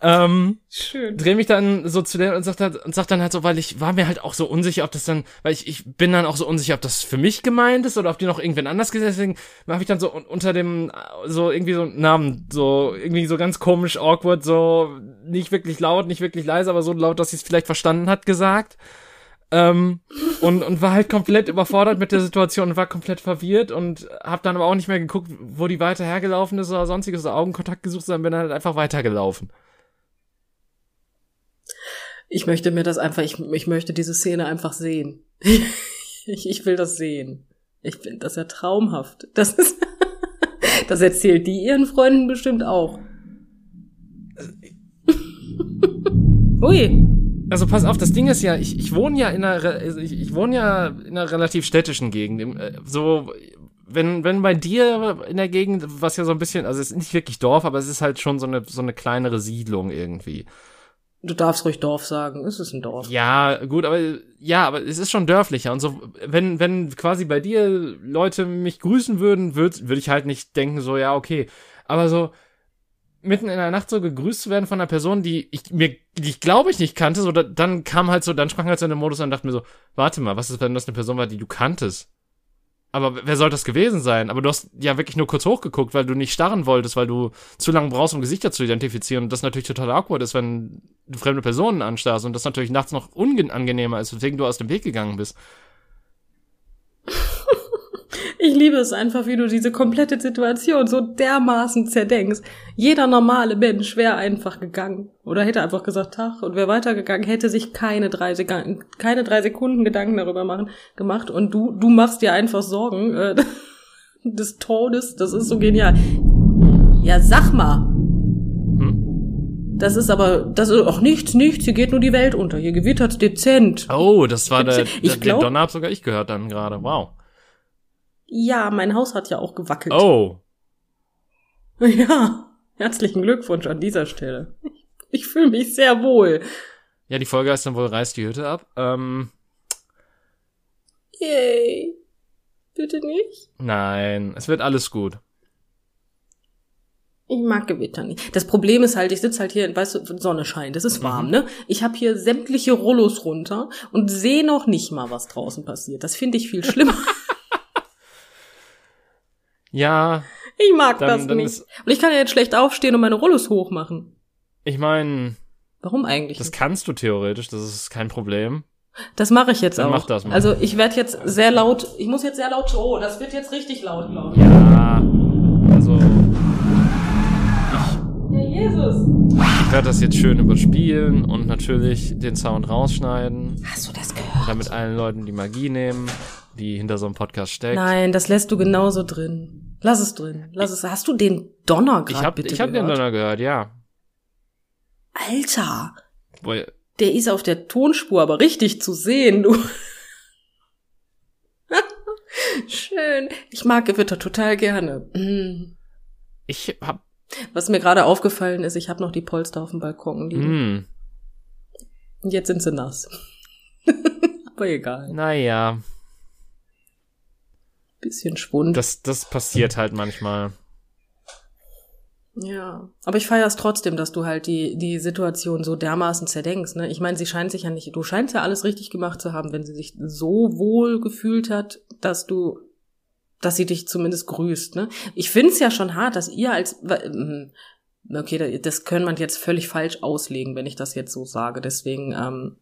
Ähm, Schön. Dreh mich dann so zu der und sag, dann, und sag dann halt so, weil ich war mir halt auch so unsicher, ob das dann, weil ich, ich bin dann auch so unsicher, ob das für mich gemeint ist oder ob die noch irgendwen anders gesetzt. Deswegen habe ich dann so unter dem, so irgendwie so einen Namen, so irgendwie so ganz komisch, awkward, so nicht wirklich laut, nicht wirklich leise, aber so laut, dass sie es vielleicht verstanden hat, gesagt. Ähm, und, und war halt komplett überfordert mit der Situation und war komplett verwirrt und hab dann aber auch nicht mehr geguckt, wo die weiter hergelaufen ist oder sonstiges, oder Augenkontakt gesucht, sondern bin halt einfach weitergelaufen. Ich möchte mir das einfach, ich, ich möchte diese Szene einfach sehen. ich, ich will das sehen. Ich finde das ja traumhaft. Das ist, das erzählt die ihren Freunden bestimmt auch. Ui also pass auf, das Ding ist ja, ich, ich wohne ja in einer, also ich, ich wohne ja in einer relativ städtischen Gegend. Äh, so, wenn, wenn bei dir in der Gegend, was ja so ein bisschen, also es ist nicht wirklich Dorf, aber es ist halt schon so eine, so eine kleinere Siedlung irgendwie. Du darfst ruhig Dorf sagen, es ist ein Dorf. Ja, gut, aber ja, aber es ist schon dörflicher und so, wenn, wenn quasi bei dir Leute mich grüßen würden, würde würd ich halt nicht denken, so, ja, okay. Aber so, mitten in der Nacht so gegrüßt zu werden von einer Person, die ich mir, die ich glaube ich nicht kannte, so da, dann kam halt so, dann sprang halt so in den Modus und dachte mir so, warte mal, was ist, wenn das eine Person war, die du kanntest? Aber wer soll das gewesen sein? Aber du hast ja wirklich nur kurz hochgeguckt, weil du nicht starren wolltest, weil du zu lange brauchst, um Gesichter zu identifizieren. Und das natürlich total awkward ist, wenn du fremde Personen anstarrst und das natürlich nachts noch unangenehmer ist, weswegen du aus dem Weg gegangen bist. Ich liebe es einfach, wie du diese komplette Situation so dermaßen zerdenkst. Jeder normale Mensch wäre einfach gegangen. Oder hätte einfach gesagt, Tag, und wäre weitergegangen, hätte sich keine drei, keine drei Sekunden Gedanken darüber machen, gemacht. Und du, du machst dir einfach Sorgen äh, des Todes. Das ist so genial. Ja, sag mal. Hm? Das ist aber, das ist auch nichts, nichts. Hier geht nur die Welt unter. Hier gewittert's dezent. Oh, das war der, ich glaub, den Donner hab sogar ich gehört dann gerade. Wow. Ja, mein Haus hat ja auch gewackelt. Oh. Ja, herzlichen Glückwunsch an dieser Stelle. Ich, fühle mich sehr wohl. Ja, die Folge heißt dann wohl Reißt die Hütte ab. Ähm. Yay. Bitte nicht? Nein, es wird alles gut. Ich mag Gewitter nicht. Das Problem ist halt, ich sitze halt hier, weißt du, Sonne scheint, es ist warm, mhm. ne? Ich habe hier sämtliche Rollos runter und sehe noch nicht mal, was draußen passiert. Das finde ich viel schlimmer. Ja. Ich mag dann, das dann nicht. Und ich kann ja jetzt schlecht aufstehen und meine Rollos hochmachen. Ich meine. Warum eigentlich? Das kannst du theoretisch, das ist kein Problem. Das mache ich jetzt dann auch. Mach das mal. Also ich werde jetzt sehr laut, ich muss jetzt sehr laut, oh, das wird jetzt richtig laut, glaube ich. Ja, also Ja, Jesus. Ich werde das jetzt schön überspielen und natürlich den Sound rausschneiden. Hast du das gehört? Und damit allen Leuten die Magie nehmen die hinter so einem Podcast steckt. Nein, das lässt du genauso drin. Lass es drin. Lass es. Hast du den Donner gerade Ich habe ich hab den? Donner gehört, ja. Alter, Boah, der ist auf der Tonspur aber richtig zu sehen, du. Schön. Ich mag Gewitter total gerne. Mm. Ich hab, Was mir gerade aufgefallen ist, ich habe noch die Polster auf dem Balkon liegen. hm, Und jetzt sind sie nass. aber egal. naja, Bisschen Schwund. das, das passiert halt manchmal. Ja, aber ich feiere es trotzdem, dass du halt die, die Situation so dermaßen zerdenkst. Ne? Ich meine, sie scheint sich ja nicht, du scheinst ja alles richtig gemacht zu haben, wenn sie sich so wohl gefühlt hat, dass du, dass sie dich zumindest grüßt. Ne? Ich find's ja schon hart, dass ihr als, ähm, okay, da- das können man jetzt völlig falsch auslegen, wenn ich das jetzt so sage. Deswegen, ähm,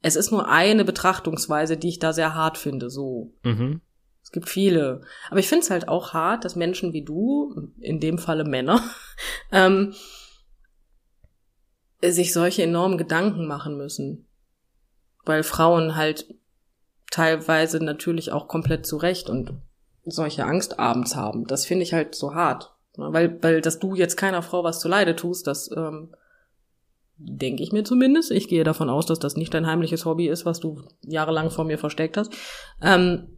es ist nur eine Betrachtungsweise, die ich da sehr hart finde, so. Mhm. Es gibt viele. Aber ich finde es halt auch hart, dass Menschen wie du, in dem Falle Männer, ähm, sich solche enormen Gedanken machen müssen. Weil Frauen halt teilweise natürlich auch komplett zu Recht und solche Angst abends haben. Das finde ich halt so hart. Ne? Weil, weil, dass du jetzt keiner Frau was zu Leide tust, das ähm, denke ich mir zumindest. Ich gehe davon aus, dass das nicht dein heimliches Hobby ist, was du jahrelang vor mir versteckt hast. Ähm,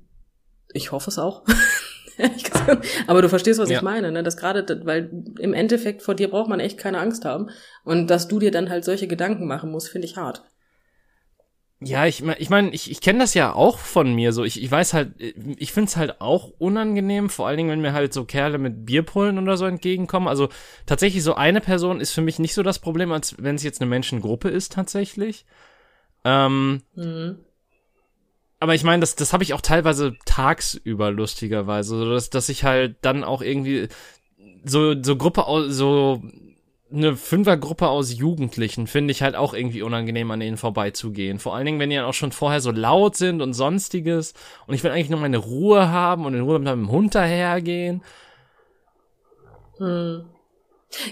ich hoffe es auch. Aber du verstehst, was Ja. ich meine, ne? Das gerade, weil im Endeffekt vor dir braucht man echt keine Angst haben. Und dass du dir dann halt solche Gedanken machen musst, finde ich hart. Ja, ich meine, ich, mein, ich, ich kenne das ja auch von mir so. Ich, ich weiß halt, ich find's halt auch unangenehm, vor allen Dingen, wenn mir halt so Kerle mit Bierpullen oder so entgegenkommen. Also tatsächlich so eine Person ist für mich nicht so das Problem, als wenn es jetzt eine Menschengruppe ist tatsächlich. Ähm, Mhm. Aber ich meine, das, das habe ich auch teilweise tagsüber lustigerweise, so dass, dass ich halt dann auch irgendwie so so Gruppe aus so eine Fünfergruppe aus Jugendlichen finde ich halt auch irgendwie unangenehm an denen vorbeizugehen. Vor allen Dingen, wenn die dann auch schon vorher so laut sind und sonstiges und ich will eigentlich nur meine Ruhe haben und in Ruhe mit meinem Hund dahergehen. Hm.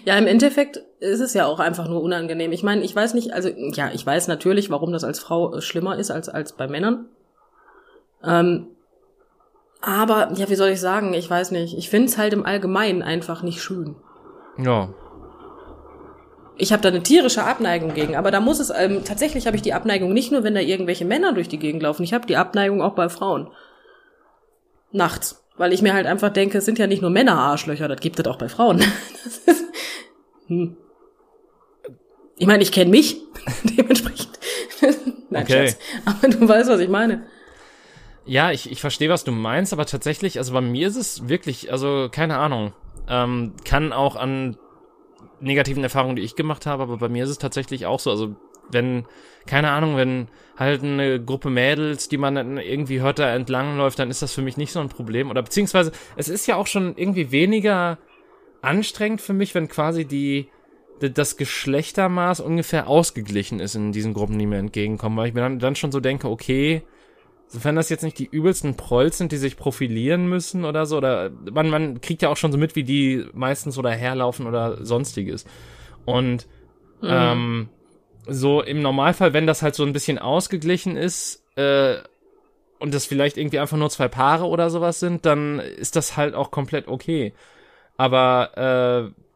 Ja, im Endeffekt ist es ja auch einfach nur unangenehm. Ich meine, ich weiß nicht, also ja, ich weiß natürlich, warum das als Frau schlimmer ist als als bei Männern. Ähm, aber ja, wie soll ich sagen? Ich weiß nicht. Ich finde es halt im Allgemeinen einfach nicht schön. Ja. Ich habe da eine tierische Abneigung gegen, aber da muss es ähm, tatsächlich habe ich die Abneigung nicht nur, wenn da irgendwelche Männer durch die Gegend laufen. Ich habe die Abneigung auch bei Frauen. Nachts, weil ich mir halt einfach denke, es sind ja nicht nur Männer Arschlöcher, das gibt es auch bei Frauen. Ist, hm. Ich meine, ich kenne mich dementsprechend. Nein, Okay. Scherz. Aber du weißt, was ich meine. Ja, ich, ich verstehe, was du meinst, aber tatsächlich, also bei mir ist es wirklich, also keine Ahnung, ähm, kann auch an negativen Erfahrungen, die ich gemacht habe, aber bei mir ist es tatsächlich auch so, also wenn, keine Ahnung, wenn halt eine Gruppe Mädels, die man dann irgendwie hört, da entlangläuft, dann ist das für mich nicht so ein Problem. Oder beziehungsweise, es ist ja auch schon irgendwie weniger anstrengend für mich, wenn quasi die, das Geschlechtermaß ungefähr ausgeglichen ist in diesen Gruppen, die mir entgegenkommen, weil ich mir dann, dann schon so denke, okay, sofern das jetzt nicht die übelsten Prolls sind, die sich profilieren müssen oder so, oder man, man kriegt ja auch schon so mit, wie die meistens oder herlaufen oder sonstiges. Und ähm, so im Normalfall, wenn das halt so ein bisschen ausgeglichen ist, äh, und das vielleicht irgendwie einfach nur zwei Paare oder sowas sind, dann ist das halt auch komplett okay. Aber äh,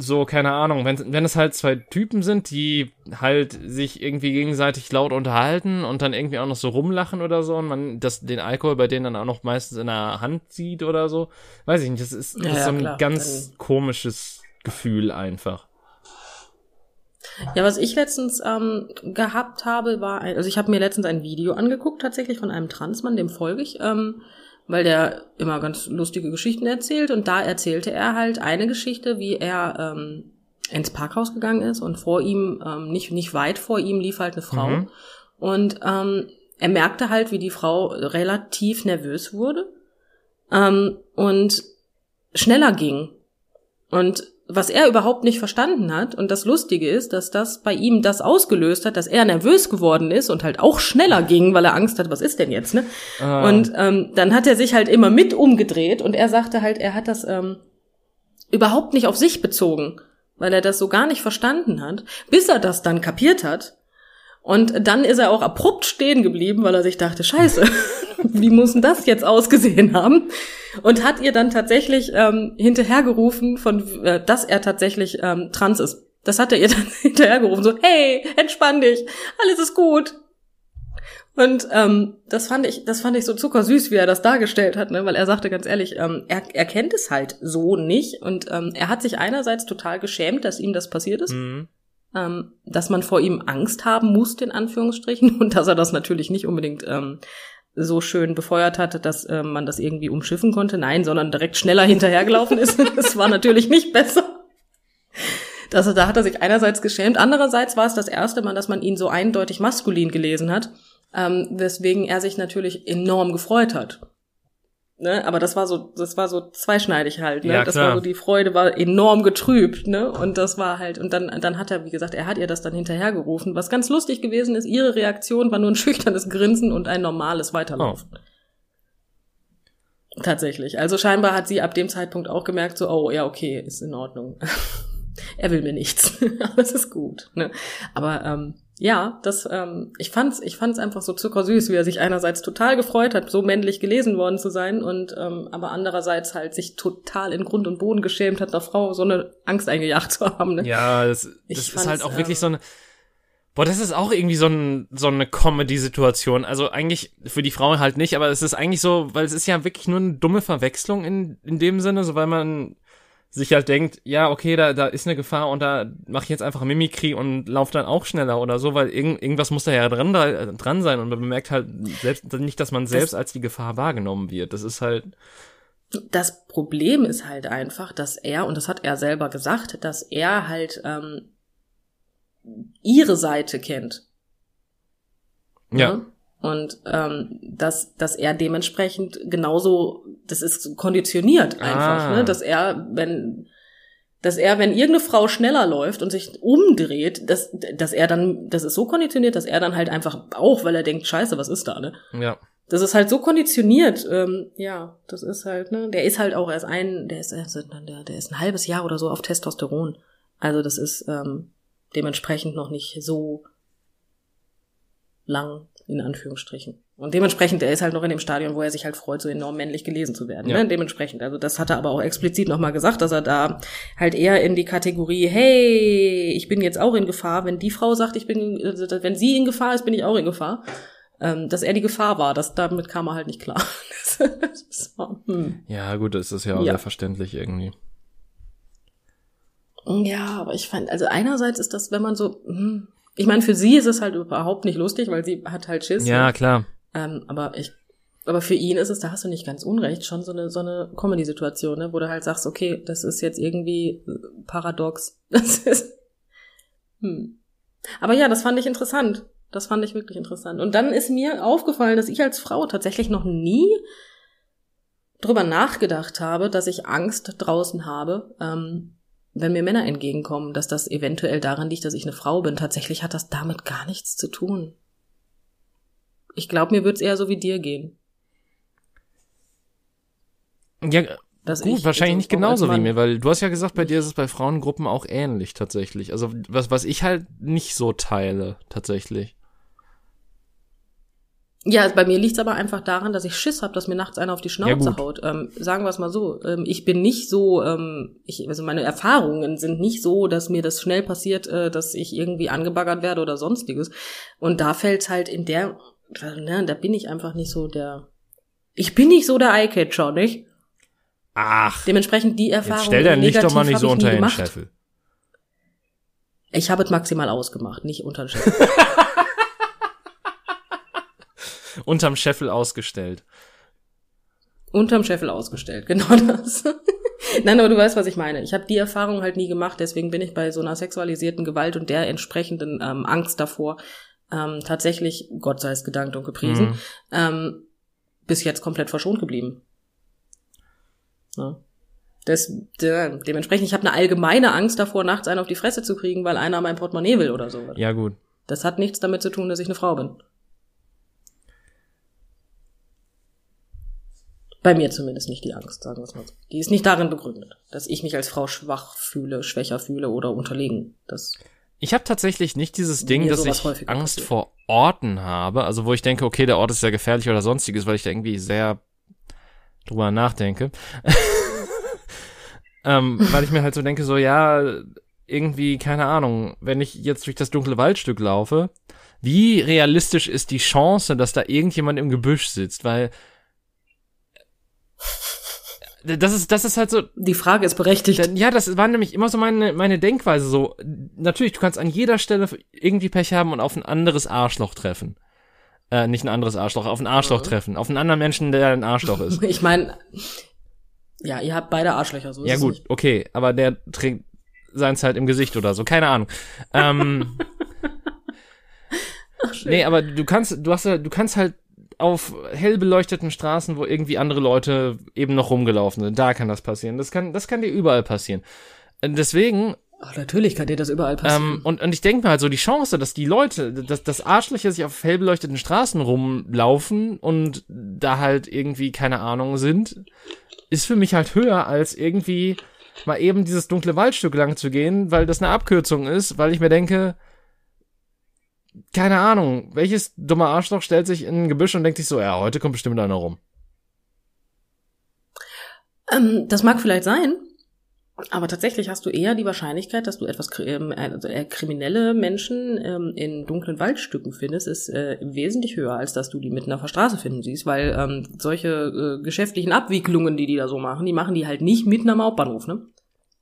so, keine Ahnung, wenn, wenn es halt zwei Typen sind, die halt sich irgendwie gegenseitig laut unterhalten und dann irgendwie auch noch so rumlachen oder so und man das, den Alkohol bei denen dann auch noch meistens in der Hand sieht oder so, weiß ich nicht, das ist, das Ja, ist so ein klar. ganz komisches Gefühl einfach. Ja, was ich letztens ähm, gehabt habe, war, ein, also ich habe mir letztens ein Video angeguckt, tatsächlich von einem Transmann, dem folge ich, ähm, weil der immer ganz lustige Geschichten erzählt und da erzählte er halt eine Geschichte, wie er ähm, ins Parkhaus gegangen ist und vor ihm, ähm, nicht, nicht weit vor ihm lief halt eine Frau Mhm. und ähm, er merkte halt, wie die Frau relativ nervös wurde ähm, und schneller ging. Und was er überhaupt nicht verstanden hat, und das Lustige ist, dass das bei ihm das ausgelöst hat, dass er nervös geworden ist und halt auch schneller ging, weil er Angst hat, was ist denn jetzt, ne? Ah. Und ähm, dann hat er sich halt immer mit umgedreht und er sagte halt, er hat das ähm, überhaupt nicht auf sich bezogen, weil er das so gar nicht verstanden hat, bis er das dann kapiert hat. Und dann ist er auch abrupt stehen geblieben, weil er sich dachte, scheiße, wie muss denn das jetzt ausgesehen haben? Und hat ihr dann tatsächlich ähm, hinterhergerufen, von, äh, dass er tatsächlich ähm, trans ist. Das hat er ihr dann hinterhergerufen, so, hey, entspann dich, alles ist gut. Und ähm, das fand ich, das fand ich so zuckersüß, wie er das dargestellt hat, ne? weil er sagte ganz ehrlich, ähm, er, er kennt es halt so nicht und ähm, er hat sich einerseits total geschämt, dass ihm das passiert ist, Mhm. ähm, dass man vor ihm Angst haben musste in Anführungsstrichen und dass er das natürlich nicht unbedingt ähm, so schön befeuert hatte, dass ähm, man das irgendwie umschiffen konnte, nein, sondern direkt schneller hinterhergelaufen ist. Das war natürlich nicht besser. Das, da hat er sich einerseits geschämt, andererseits war es das erste Mal, dass man ihn so eindeutig maskulin gelesen hat, ähm, weswegen er sich natürlich enorm gefreut hat. Ne? Aber das war so, das war so zweischneidig halt. Ne? Ja, das war so, die Freude war enorm getrübt, ne? Und das war halt, und dann, dann hat er, wie gesagt, er hat ihr das dann hinterhergerufen. Was ganz lustig gewesen ist, ihre Reaktion war nur ein schüchternes Grinsen und ein normales Weiterlaufen. Tatsächlich. Also scheinbar hat sie ab dem Zeitpunkt auch gemerkt, so, oh ja, okay, ist in Ordnung. er will mir nichts. Alles ist gut. Ne? Aber ähm, ja, das, ähm, ich fand's, ich fand's einfach so zuckersüß, wie er sich einerseits total gefreut hat, so männlich gelesen worden zu sein, und ähm, aber andererseits halt sich total in Grund und Boden geschämt hat, der Frau so eine Angst eingejagt zu haben. Ne? Ja, das, das ist halt auch wirklich ähm, so eine. Boah, das ist auch irgendwie so, ein, so eine Comedy-Situation. Also eigentlich für die Frau halt nicht, aber es ist eigentlich so, weil es ist ja wirklich nur eine dumme Verwechslung in, in dem Sinne, so weil man sich halt denkt, ja, okay, da, da ist eine Gefahr und da mache ich jetzt einfach Mimikry und lauf dann auch schneller oder so, weil irgend, irgendwas muss da ja dran, da, dran sein und man bemerkt halt selbst nicht, dass man selbst als die Gefahr wahrgenommen wird. Das ist halt, Das Problem ist halt einfach, dass er, und das hat er selber gesagt, dass er halt ähm, ihre Seite kennt. ja, Ne? Und ähm, dass, dass er dementsprechend genauso, das ist konditioniert einfach, Ah. ne? dass er, wenn, dass er, wenn irgendeine Frau schneller läuft und sich umdreht, dass, dass er dann, das ist so konditioniert, dass er dann halt einfach auch, weil er denkt, scheiße, was ist da, ne? ja. Das ist halt so konditioniert, ähm, ja, das ist halt, ne, der ist halt auch erst ein, der ist, der, der ist ein halbes Jahr oder so auf Testosteron. Also das ist ähm, dementsprechend noch nicht so lang, in Anführungsstrichen. Und dementsprechend, er ist halt noch in dem Stadion, wo er sich halt freut, so enorm männlich gelesen zu werden. Ja. Ne? Dementsprechend. Also das hat er aber auch explizit nochmal gesagt, dass er da halt eher in die Kategorie, hey, ich bin jetzt auch in Gefahr, wenn die Frau sagt, ich bin, also, wenn sie in Gefahr ist, bin ich auch in Gefahr. Ähm, dass er die Gefahr war, das, damit kam er halt nicht klar. war, hm. Ja, gut, das ist ja auch Ja. sehr verständlich irgendwie. Ja, aber ich fand, also einerseits ist das, wenn man so, hm, ich meine, für sie ist es halt überhaupt nicht lustig, weil sie hat halt Schiss. Ja, ne? klar. Ähm, aber ich, aber für ihn ist es, da hast du nicht ganz unrecht, schon so eine, so eine Comedy-Situation, ne, wo du halt sagst, okay, das ist jetzt irgendwie äh, paradox. Das ist, hm. Aber ja, das fand ich interessant. Das fand ich wirklich interessant. Und dann ist mir aufgefallen, dass ich als Frau tatsächlich noch nie drüber nachgedacht habe, dass ich Angst draußen habe, ähm, wenn mir Männer entgegenkommen, dass das eventuell daran liegt, dass ich eine Frau bin. Tatsächlich hat das damit gar nichts zu tun. Ich glaube, mir wird's eher so wie dir gehen. Ja, Dass Gut, ich, wahrscheinlich nicht genauso wie mir, weil du hast ja gesagt, bei dir ist es bei Frauengruppen auch ähnlich tatsächlich. Also was, was ich halt nicht so teile, tatsächlich. Ja, bei mir liegt's aber einfach daran, dass ich Schiss habe, dass mir nachts einer auf die Ja, Schnauze gut. haut. Ähm, sagen wir es mal so. Ähm, ich bin nicht so, ähm, ich, also meine Erfahrungen sind nicht so, dass mir das schnell passiert, äh, dass ich irgendwie angebaggert werde oder sonstiges. Und da fällt's halt in der, ne, da bin ich einfach nicht so der. Ich bin nicht so der Eyecatcher, nicht? Ach, Dementsprechend die Erfahrung. stell dein Licht doch mal nicht so hab unter den. Scheffel. Ich habe es maximal ausgemacht, nicht unter den Scheffel. Unterm Scheffel ausgestellt. Unterm Scheffel ausgestellt, genau das. Nein, aber du weißt, was ich meine. Ich habe die Erfahrung halt nie gemacht, deswegen bin ich bei so einer sexualisierten Gewalt und der entsprechenden ähm, Angst davor ähm, tatsächlich, Gott sei es gedankt und gepriesen, Mhm. ähm, bis jetzt komplett verschont geblieben. Ja. Des, de, dementsprechend, ich habe eine allgemeine Angst davor, nachts einen auf die Fresse zu kriegen, weil einer mein Portemonnaie will oder so. Ja, gut. Das hat nichts damit zu tun, dass ich eine Frau bin. Bei mir zumindest nicht die Angst, sagen wir es mal so. Die ist nicht darin begründet, dass ich mich als Frau schwach fühle, schwächer fühle oder unterlegen. Das, Ich habe tatsächlich nicht dieses Ding, dass ich Angst passiert. vor Orten habe, also wo ich denke, okay, der Ort ist sehr gefährlich oder sonstiges, weil ich da irgendwie sehr drüber nachdenke. ähm, weil ich mir halt so denke, so ja, irgendwie, keine Ahnung, wenn ich jetzt durch das dunkle Waldstück laufe, wie realistisch ist die Chance, dass da irgendjemand im Gebüsch sitzt? Weil das ist, das ist halt so, Die Frage ist berechtigt. ja, das war nämlich immer so meine, meine Denkweise so. Natürlich, du kannst an jeder Stelle irgendwie Pech haben und auf ein anderes Arschloch treffen. Äh, nicht ein anderes Arschloch, auf ein Arschloch treffen. Auf einen anderen Menschen, der ein Arschloch ist. Ich meine, ja, ihr habt beide Arschlöcher, so ist ja gut, nicht. okay, aber der trägt seins halt im Gesicht oder so, keine Ahnung. Ähm, nee, aber du kannst, du hast du kannst halt auf hell beleuchteten Straßen, wo irgendwie andere Leute eben noch rumgelaufen sind, da kann das passieren. Das kann, das kann dir überall passieren. Äh, Deswegen Ach, natürlich kann dir das überall passieren. Ähm, und, und ich denke mir halt so, die Chance, dass die Leute, dass, dass Arschlöcher sich auf hellbeleuchteten Straßen rumlaufen und da halt irgendwie, keine Ahnung, sind, ist für mich halt höher, als irgendwie mal eben dieses dunkle Waldstück lang zu gehen, weil das eine Abkürzung ist, weil ich mir denke, keine Ahnung, welches dumme Arschloch stellt sich in ein Gebüsch und denkt sich so, ja, heute kommt bestimmt einer rum. Ähm, das mag vielleicht sein, aber tatsächlich hast du eher die Wahrscheinlichkeit, dass du etwas ähm, also kriminelle Menschen ähm, in dunklen Waldstücken findest, ist äh, wesentlich höher, als dass du die mitten auf der Straße finden siehst, weil ähm, solche äh, geschäftlichen Abwicklungen, die die da so machen, die machen die halt nicht mitten am Hauptbahnhof, ne?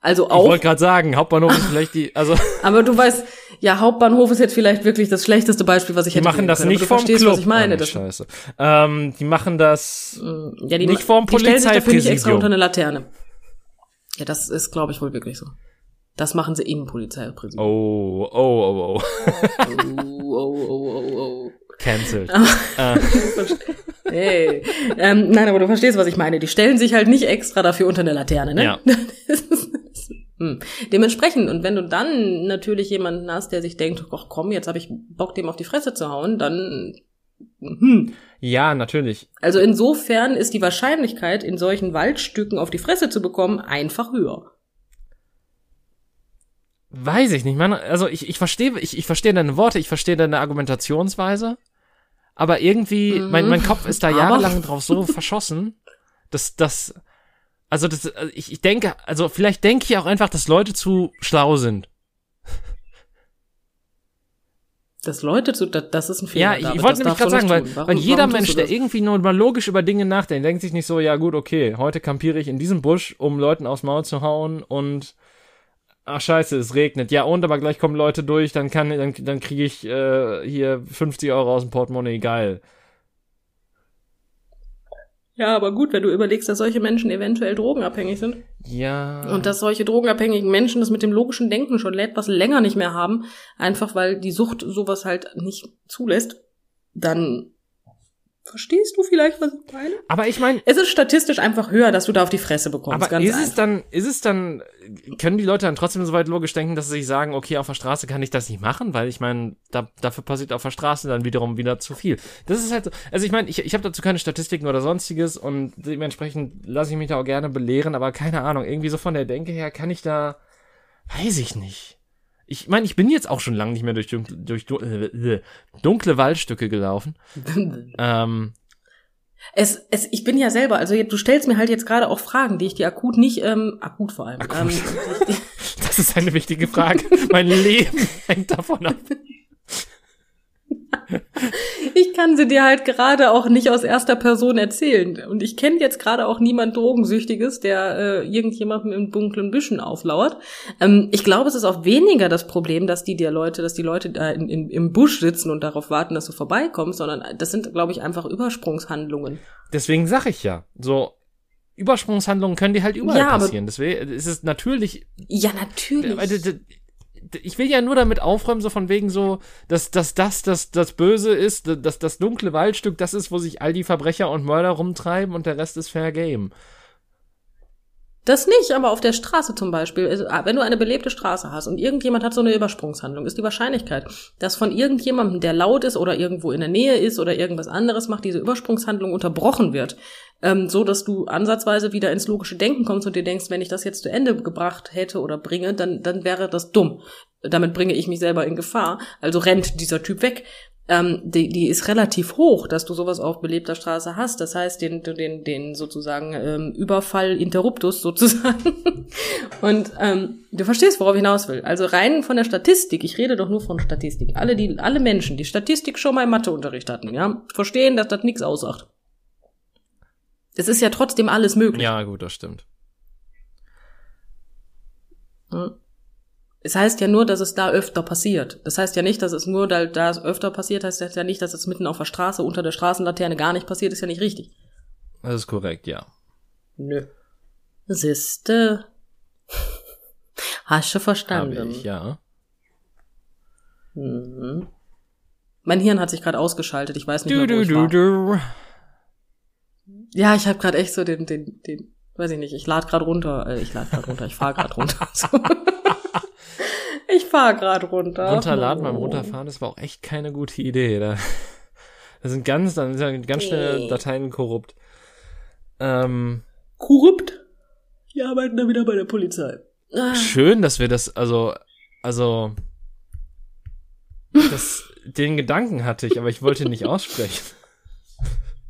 Also Ich auch, wollte gerade sagen, Hauptbahnhof ist vielleicht die, also aber du weißt, ja, Hauptbahnhof ist jetzt vielleicht wirklich das schlechteste Beispiel, was ich die hätte machen bringen das können, nicht vorm verstehst, Club. was ich meine. Das, scheiße. Ähm, die machen das ja, die, Nicht die stellen sich dafür nicht extra Polizeipräsidium. unter eine Laterne. Ja, das ist, glaube ich, wohl wirklich so. Das machen sie im Polizeipräsidium. Oh, oh, oh, oh. Oh, oh, oh, oh, oh. Cancelled. Ah. Hey. Ähm, nein, aber du verstehst, was ich meine. Die stellen sich halt nicht extra dafür unter eine Laterne, ne? Ja. hm. Dementsprechend, und wenn du dann natürlich jemanden hast, der sich denkt, ach komm, jetzt habe ich Bock, dem auf die Fresse zu hauen, dann hm. Ja, natürlich. Also insofern ist die Wahrscheinlichkeit, in solchen Waldstücken auf die Fresse zu bekommen, einfach höher. Weiß ich nicht, man. Also ich, ich verstehe, ich, ich verstehe deine Worte, ich verstehe deine Argumentationsweise, aber irgendwie, Mhm. mein, mein Kopf ist da jahrelang drauf so verschossen, dass das, also das, also ich, ich denke, also vielleicht denke ich auch einfach, dass Leute zu schlau sind. Das Leute zu, das, das ist ein Ja, Fehler. ich, David, ich wollte nämlich gerade sagen, weil. Warum- weil jeder Mensch, der irgendwie nur mal logisch über Dinge nachdenkt, denkt sich nicht so, ja gut, okay, heute kampiere ich in diesem Busch, um Leuten aufs Maul zu hauen und ach scheiße, es regnet. Ja und, aber gleich kommen Leute durch, dann kann, dann, dann kriege ich äh, hier 50 Euro aus dem Portemonnaie, geil. Ja, aber gut, wenn du überlegst, dass solche Menschen eventuell drogenabhängig sind Ja. und dass solche drogenabhängigen Menschen das mit dem logischen Denken schon etwas länger nicht mehr haben, einfach weil die Sucht sowas halt nicht zulässt, dann verstehst du vielleicht, was ich meine? aber ich meine, Es ist statistisch einfach höher, dass du da auf die Fresse bekommst. aber ist es einfach. dann, ist es dann, können die Leute dann trotzdem so weit logisch denken, dass sie sich sagen, okay, auf der Straße kann ich das nicht machen, weil ich meine, da, dafür passiert auf der Straße dann wiederum wieder zu viel. Das ist halt, so- also ich meine, ich, ich habe dazu keine Statistiken oder sonstiges und dementsprechend lasse ich mich da auch gerne belehren, aber keine Ahnung, irgendwie so von der Denke her kann ich da, weiß ich nicht. Ich meine, ich bin jetzt auch schon lange nicht mehr durch, dunkle, durch du- äh, dunkle Waldstücke gelaufen. Ähm, Es, es, ich bin ja selber, also du stellst mir halt jetzt gerade auch Fragen, die ich dir akut nicht, ähm, akut vor allem, Ähm, die, die, Das ist eine wichtige Frage. mein Leben hängt davon ab. ich kann sie dir halt gerade auch nicht aus erster Person erzählen. Und ich kenne jetzt gerade auch niemand Drogensüchtiges, der äh, irgendjemandem im dunklen Büschen auflauert. Ähm, ich glaube, es ist auch weniger das Problem, dass die dir Leute, dass die Leute da in, in, im Busch sitzen und darauf warten, dass du vorbeikommst, sondern das sind, glaube ich, einfach Übersprungshandlungen. Deswegen sag ich ja, so Übersprungshandlungen können dir halt überall Ja, passieren. Deswegen ist es natürlich, Ja, natürlich. Ich will ja nur damit aufräumen, so von wegen so, dass, dass das, das, das Böse ist, dass das dunkle Waldstück das ist, wo sich all die Verbrecher und Mörder rumtreiben und der Rest ist Fair Game. Das nicht, aber auf der Straße zum Beispiel, also, ah, wenn du eine belebte Straße hast und irgendjemand hat so eine Übersprungshandlung, ist die Wahrscheinlichkeit, dass von irgendjemandem, der laut ist oder irgendwo in der Nähe ist oder irgendwas anderes macht, diese Übersprungshandlung unterbrochen wird, ähm, so dass du ansatzweise wieder ins logische Denken kommst und dir denkst, wenn ich das jetzt zu Ende gebracht hätte oder bringe, dann, dann wäre das dumm. damit bringe ich mich selber in Gefahr, also rennt dieser Typ weg, ähm, die, die ist relativ hoch, dass du sowas auf belebter Straße hast. Das heißt, den, den, den sozusagen ähm, Überfall Interruptus sozusagen. Und ähm, du verstehst, worauf ich hinaus will. Also rein von der Statistik, ich rede doch nur von Statistik. Alle, die, alle Menschen, die Statistik schon mal im Matheunterricht hatten, ja, verstehen, dass das nichts aussagt. Es ist ja trotzdem alles möglich. Ja, gut, das stimmt. Hm. Es heißt ja nur, dass es da öfter passiert. Das heißt ja nicht, dass es nur da, da es öfter passiert, heißt ja nicht, dass es mitten auf der Straße unter der Straßenlaterne gar nicht passiert, ist ja nicht richtig. Das ist korrekt, ja. Nö. Siehste. Hast du verstanden? Habe ich, ja. Mhm. Mein Hirn hat sich gerade ausgeschaltet. Ich weiß nicht Du, mehr, wo du, ich du, war. du. Ja, ich habe gerade echt so den, den, den, weiß ich nicht. Ich lade gerade runter. Äh, ich lade gerade runter. Ich fahre gerade runter. So. Ich fahre gerade runter. Runterladen beim Runterfahren, das war auch echt keine gute Idee. Da, da sind ganz, dann sind ja ganz schnell. Dateien korrupt. Ähm, Korrupt. Die arbeiten da wieder bei der Polizei. Ah. schön, dass wir das, also, also, das, den Gedanken hatte ich, aber ich wollte ihn nicht aussprechen.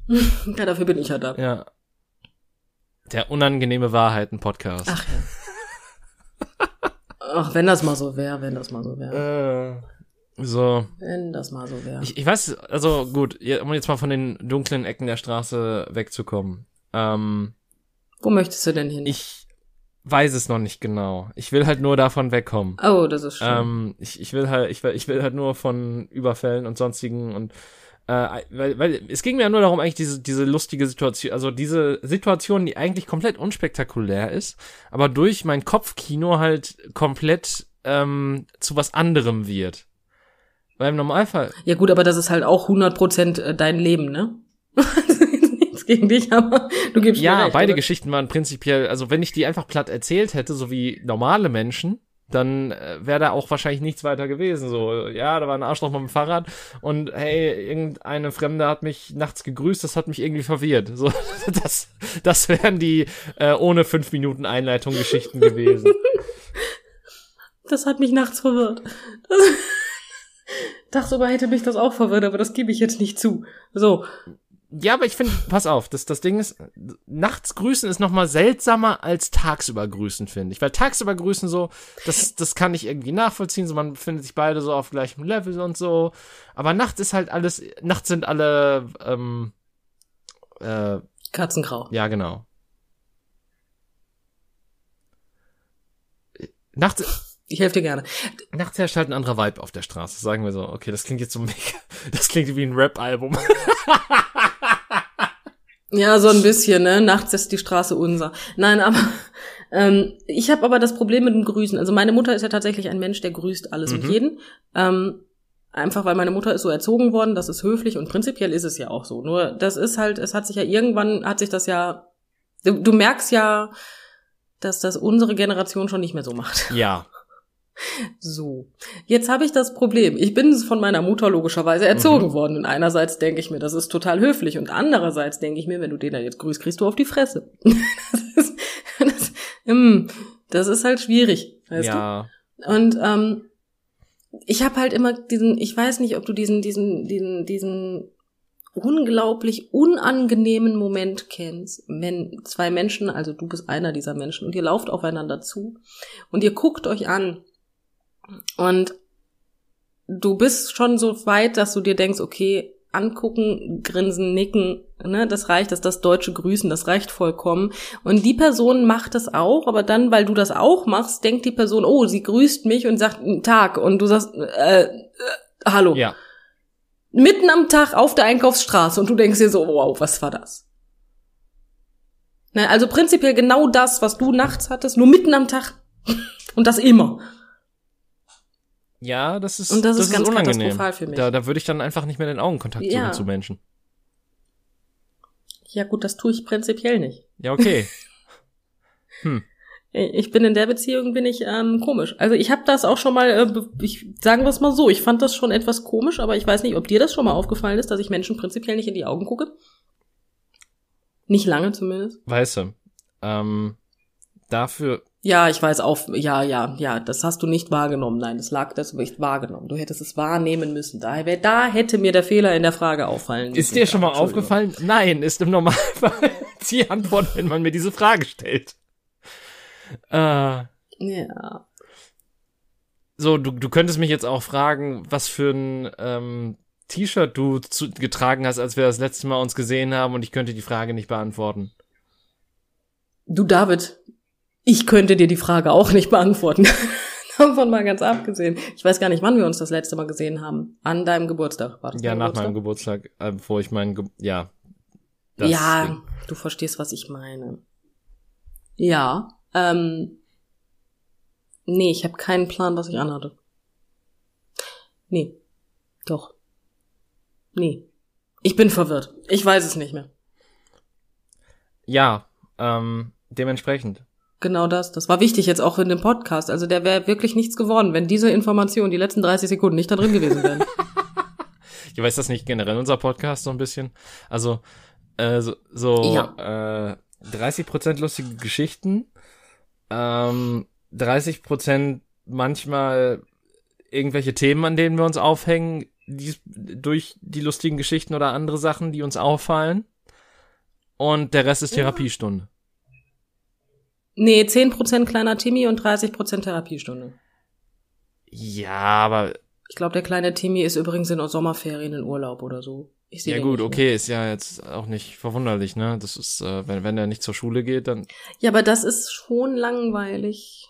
Ja, dafür bin ich ja da. Ja. Der unangenehme Wahrheiten-Podcast. Ach ja. Ach, wenn das mal so wäre, wenn das mal so wäre. Äh, so. Wenn das mal so wäre. Ich, ich weiß, also gut, um jetzt mal von den dunklen Ecken der Straße wegzukommen. Ähm, Wo möchtest du denn hin? ich weiß es noch nicht genau. Ich will halt nur davon wegkommen. oh, das ist schön. Ähm, ich, ich will halt, ich will, ich will halt nur von Überfällen und sonstigen und äh, weil, weil es ging mir ja nur darum, eigentlich diese, diese lustige Situation, also diese Situation, die eigentlich komplett unspektakulär ist, aber durch mein Kopfkino halt komplett ähm, zu was anderem wird. Weil im Normalfall, ja gut, aber das ist halt auch 100% äh, dein Leben, ne? Nichts gegen dich, aber du gibst mir ja, recht, beide oder? Geschichten waren prinzipiell, also wenn ich die einfach platt erzählt hätte, so wie normale Menschen, dann äh, wäre da auch wahrscheinlich nichts weiter gewesen. So, ja, da war ein Arschloch mit dem Fahrrad und hey, irgendeine Fremde hat mich nachts gegrüßt, das hat mich irgendwie verwirrt. So, das, das wären die äh, ohne fünf Minuten Einleitung Geschichten gewesen. Das hat mich nachts verwirrt. Tagsüber hätte mich das auch verwirrt, aber das gebe ich jetzt nicht zu. So, Ja, aber ich finde, pass auf, das, das Ding ist, nachts grüßen ist noch mal seltsamer als tagsüber grüßen, finde ich. Weil tagsüber grüßen so, das, das kann ich irgendwie nachvollziehen, so man befindet sich beide so auf gleichem Level und so. Aber nachts ist halt alles, nachts sind alle, ähm, äh, Katzengrau. ja, genau. Nachts, Ich helfe dir gerne. nachts herrscht halt ein anderer Vibe auf der Straße, sagen wir so. Okay, das klingt jetzt so mega, das klingt wie ein Rap-Album. Ja, so ein bisschen, ne? Nachts ist die Straße unser. Nein, aber ähm, ich habe aber das Problem mit dem Grüßen. Also meine Mutter ist ja tatsächlich ein Mensch, der grüßt alles und Mhm. jeden. Ähm, einfach weil meine Mutter ist so erzogen worden, das ist höflich und prinzipiell ist es ja auch so. Nur das ist halt, es hat sich ja irgendwann, hat sich das ja, du, du merkst ja, dass das unsere Generation schon nicht mehr so macht. ja. So, jetzt habe ich das Problem. Ich bin von meiner Mutter logischerweise erzogen worden. Und einerseits denke ich mir, das ist total höflich. Und andererseits denke ich mir, wenn du den da jetzt grüßt, kriegst du auf die Fresse. das, ist, das, hm, das ist halt schwierig, weißt ja. du? Und ähm, ich habe halt immer diesen, ich weiß nicht, ob du diesen, diesen, diesen, diesen unglaublich unangenehmen Moment kennst, wenn zwei Menschen, also du bist einer dieser Menschen, und ihr lauft aufeinander zu und ihr guckt euch an und du bist schon so weit, dass du dir denkst, okay, angucken, grinsen, nicken, ne, das reicht, dass das deutsche Grüßen, das reicht vollkommen. Und die Person macht das auch, aber dann, weil du das auch machst, denkt die Person, oh, sie grüßt mich und sagt "Guten Tag und du sagst, äh, äh, hallo. Ja. Mitten am Tag auf der Einkaufsstraße und du denkst dir so, wow, was war das? Ne, also prinzipiell genau das, was du nachts hattest, nur mitten am Tag und das immer. Ja, das ist, Und das ist ganz unangenehm. katastrophal für mich. Da, da würde ich dann einfach nicht mehr den Augenkontakt Ja. suchen zu Menschen. Ja gut, das tue ich prinzipiell nicht. Ja, okay. Ich bin in der Beziehung bin ich ähm, komisch. Also ich habe das auch schon mal, äh, ich sagen wir es mal so, ich fand das schon etwas komisch, aber ich weiß nicht, ob dir das schon mal aufgefallen ist, dass ich Menschen prinzipiell nicht in die Augen gucke. Nicht lange zumindest. weißt du, ähm, dafür, Ja, ich weiß auf, ja, ja, ja, das hast du nicht wahrgenommen. Nein, das lag, das nicht wahrgenommen. Du hättest es wahrnehmen müssen. Da, da hätte mir der Fehler in der Frage auffallen müssen. Ist dir schon mal aufgefallen? Nein, ist im Normalfall die Antwort, wenn man mir diese Frage stellt. Äh, Ja. so, du, du könntest mich jetzt auch fragen, was für ein ähm, T-Shirt du zu, getragen hast, als wir das letzte Mal uns gesehen haben und ich könnte die Frage nicht beantworten. Du, David, ich könnte dir die Frage auch nicht beantworten. Davon mal ganz abgesehen. Ich weiß gar nicht, wann wir uns das letzte Mal gesehen haben. An deinem Geburtstag war das Ja, nach Geburtstag? meinem Geburtstag, äh, bevor ich meinen, Ge ja. Ja, Ding. du verstehst, was ich meine. Ja, ähm, nee, ich habe keinen Plan, was ich anhatte. Nee, doch. Nee. Ich bin verwirrt. Ich weiß es nicht mehr. Ja, ähm, dementsprechend. Genau das. Das war wichtig jetzt auch in dem Podcast. Also der wäre wirklich nichts geworden, wenn diese Information die letzten 30 Sekunden nicht da drin gewesen wären. Ich weiß das nicht generell unser Podcast so ein bisschen. Also äh, so, so äh, 30% lustige Geschichten, ähm, 30% manchmal irgendwelche Themen, an denen wir uns aufhängen, die, durch die lustigen Geschichten oder andere Sachen, die uns auffallen. Und der Rest ist Therapiestunde. Nee, 10% kleiner Timmy und 30% Therapiestunde. Ja, aber Ich glaube, der kleine Timmy ist übrigens in Sommerferien in Urlaub oder so. Ich ja gut, okay, ist ja jetzt auch nicht verwunderlich, ne? Das ist, äh, wenn, wenn er nicht zur Schule geht, dann Ja, aber das ist schon langweilig.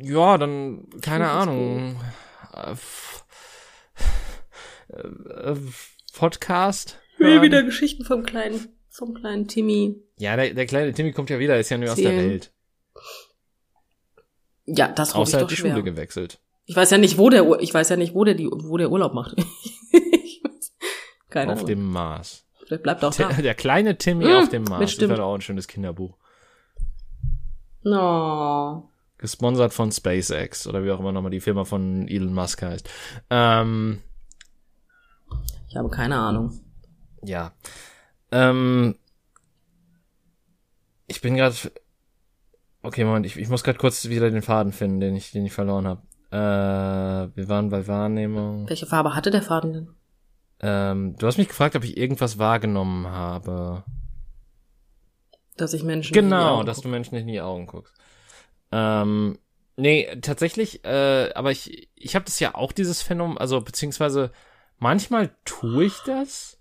Ja, dann, keine Ahnung. Äh, äh, äh, Podcast? Hören? wieder Geschichten vom kleinen, vom kleinen Timmy. Ja, der, der kleine Timmy kommt ja wieder, ist ja nur aus der. Welt. Ja, das ich Außer er doch hat die schwer. Schule gewechselt. Ich weiß ja nicht, wo der, Ur- ich weiß ja nicht, wo der die, wo der Urlaub macht. Ich Keine auf Ahnung. dem Mars. Vielleicht bleibt auch Der, da. der kleine Timmy Hm, auf dem Mars. Das bestimmt. wäre doch auch ein schönes Kinderbuch. No. Gesponsert von SpaceX oder wie auch immer nochmal die Firma von Elon Musk heißt. Ähm, Ich habe keine Ahnung. ja. Ähm, ich bin gerade. Okay, Moment, ich, ich muss gerade kurz wieder den Faden finden, den ich, den ich verloren habe. Äh, wir waren bei Wahrnehmung. Welche Farbe hatte der Faden denn? Ähm, du hast mich gefragt, ob ich irgendwas wahrgenommen habe. Dass ich Menschen in die Genau, dass du Menschen nicht in die Augen guckst. Ähm, nee, tatsächlich, äh, aber ich, ich habe das ja auch, dieses Phänomen, also beziehungsweise manchmal tue ich das,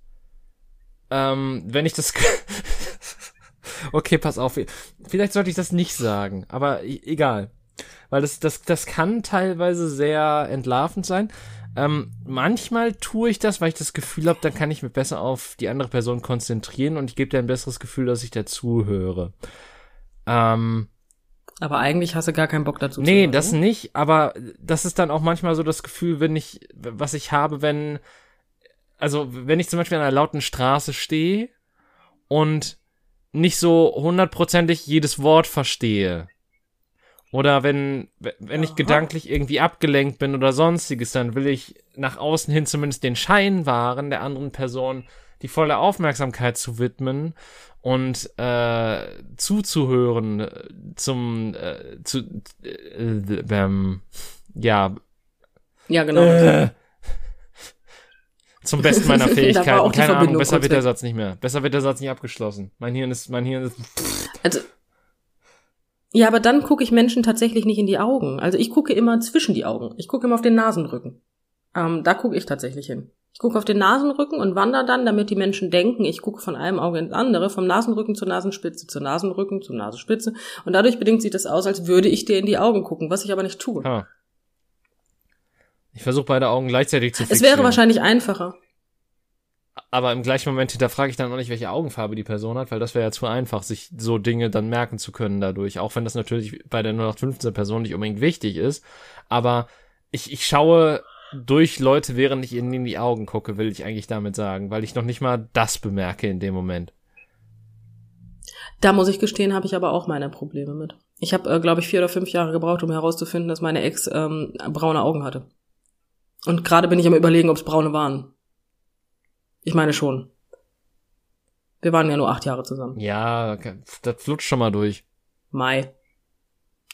ähm, wenn ich das... okay, pass auf, vielleicht sollte ich das nicht sagen, aber egal. Weil das, das, das kann teilweise sehr entlarvend sein. Ähm, manchmal tue ich das, weil ich das Gefühl habe, dann kann ich mich besser auf die andere Person konzentrieren und ich gebe dir ein besseres Gefühl, dass ich dazuhöre. Ähm, Aber eigentlich hast du gar keinen Bock dazu. zu nee, hören, das ne? nicht, aber das ist dann auch manchmal so das Gefühl, wenn ich, was ich habe, wenn, also wenn ich zum Beispiel an einer lauten Straße stehe und nicht so hundertprozentig jedes Wort verstehe. Oder wenn, wenn ich Aha. gedanklich irgendwie abgelenkt bin oder sonstiges, dann will ich nach außen hin zumindest den Schein wahren, der anderen Person die volle Aufmerksamkeit zu widmen und äh, zuzuhören äh, zum äh, zu äh, ähm, ja Ja, genau. Zum Besten meiner Fähigkeiten. Keine Ahnung, besser wird der. Satz nicht mehr. Besser wird der Satz nicht abgeschlossen. Mein Hirn ist, mein Hirn ist. Also, ja, aber dann gucke ich Menschen tatsächlich nicht in die Augen. Also ich gucke immer zwischen die Augen. Ich gucke immer auf den Nasenrücken. Ähm, da gucke ich tatsächlich hin. Ich gucke auf den Nasenrücken und wandere dann, damit die Menschen denken, ich gucke von einem Auge ins andere, vom Nasenrücken zur Nasenspitze, zur Nasenrücken, zur Nasenspitze. Und dadurch bedingt sieht es aus, als würde ich dir in die Augen gucken, was ich aber nicht tue. Ha. Ich versuche beide Augen gleichzeitig zu es fixieren. wäre wahrscheinlich einfacher. Aber im gleichen Moment hinterfrage ich dann auch nicht, welche Augenfarbe die Person hat, weil das wäre ja zu einfach, sich so Dinge dann merken zu können dadurch. Auch wenn das natürlich bei der 0815 Person nicht unbedingt wichtig ist. Aber ich, ich schaue durch Leute, während ich ihnen in die Augen gucke, will ich eigentlich damit sagen, weil ich noch nicht mal das bemerke in dem Moment. Da muss ich gestehen, habe ich aber auch meine Probleme mit. Ich habe, äh, glaube ich, vier oder fünf Jahre gebraucht, um herauszufinden, dass meine Ex ähm, braune Augen hatte. Und gerade bin ich am überlegen, ob es braune waren. Ich meine schon. Wir waren ja nur acht Jahre zusammen. Ja, das flutscht schon mal durch. Mai.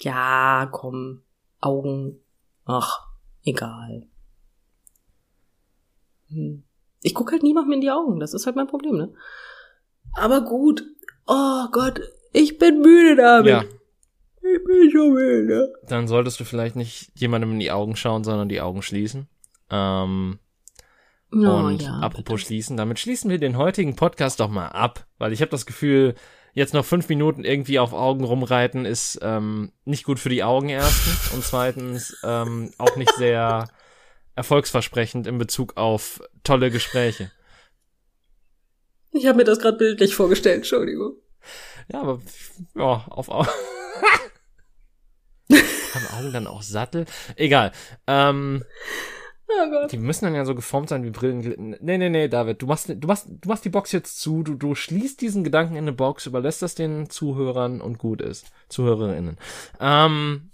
Ja, komm. Augen. Ach, egal. Hm. Ich guck halt niemandem in die Augen. Das ist halt mein Problem, ne? Aber gut. Oh Gott, ich bin müde damit. Ja, Ich bin so müde. dann solltest du vielleicht nicht jemandem in die Augen schauen, sondern die Augen schließen. Ähm, Oh, und ja, apropos schließen, damit schließen wir den heutigen Podcast doch mal ab, weil ich habe das Gefühl, jetzt noch fünf Minuten irgendwie auf Augen rumreiten ist ähm, nicht gut für die Augen erstens und zweitens ähm, auch nicht sehr erfolgsversprechend in Bezug auf tolle Gespräche. Ich habe mir das gerade bildlich vorgestellt, Entschuldigung. Ja, aber ja, auf Augen. Haben Augen dann auch Sattel? Egal. Ähm, Oh Gott. Die müssen dann ja so geformt sein wie Brillen. Nee, nee, nee, David, du machst, du machst, du machst die Box jetzt zu, du, du schließt diesen Gedanken in eine Box, überlässt das den Zuhörern und gut ist. Zuhörerinnen. Ähm,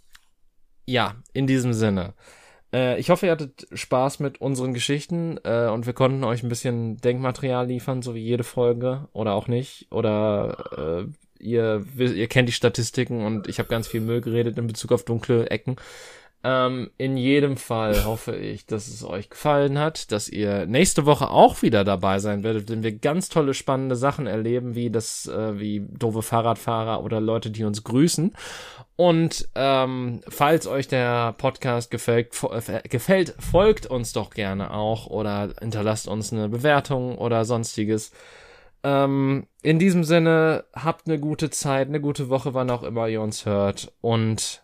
ja, in diesem Sinne. Äh, ich hoffe, ihr hattet Spaß mit unseren Geschichten äh, und wir konnten euch ein bisschen Denkmaterial liefern, so wie jede Folge oder auch nicht. Oder äh, ihr, ihr kennt die Statistiken und ich habe ganz viel Müll geredet in Bezug auf dunkle Ecken. Ähm, in jedem Fall hoffe ich, dass es euch gefallen hat, dass ihr nächste Woche auch wieder dabei sein werdet, wenn wir ganz tolle, spannende Sachen erleben, wie das, äh, wie doofe Fahrradfahrer oder Leute, die uns grüßen. Und ähm, falls euch der Podcast gefällt, fo äh, gefällt, folgt uns doch gerne auch oder hinterlasst uns eine Bewertung oder sonstiges. Ähm, in diesem Sinne, habt eine gute Zeit, eine gute Woche, wann auch immer ihr uns hört und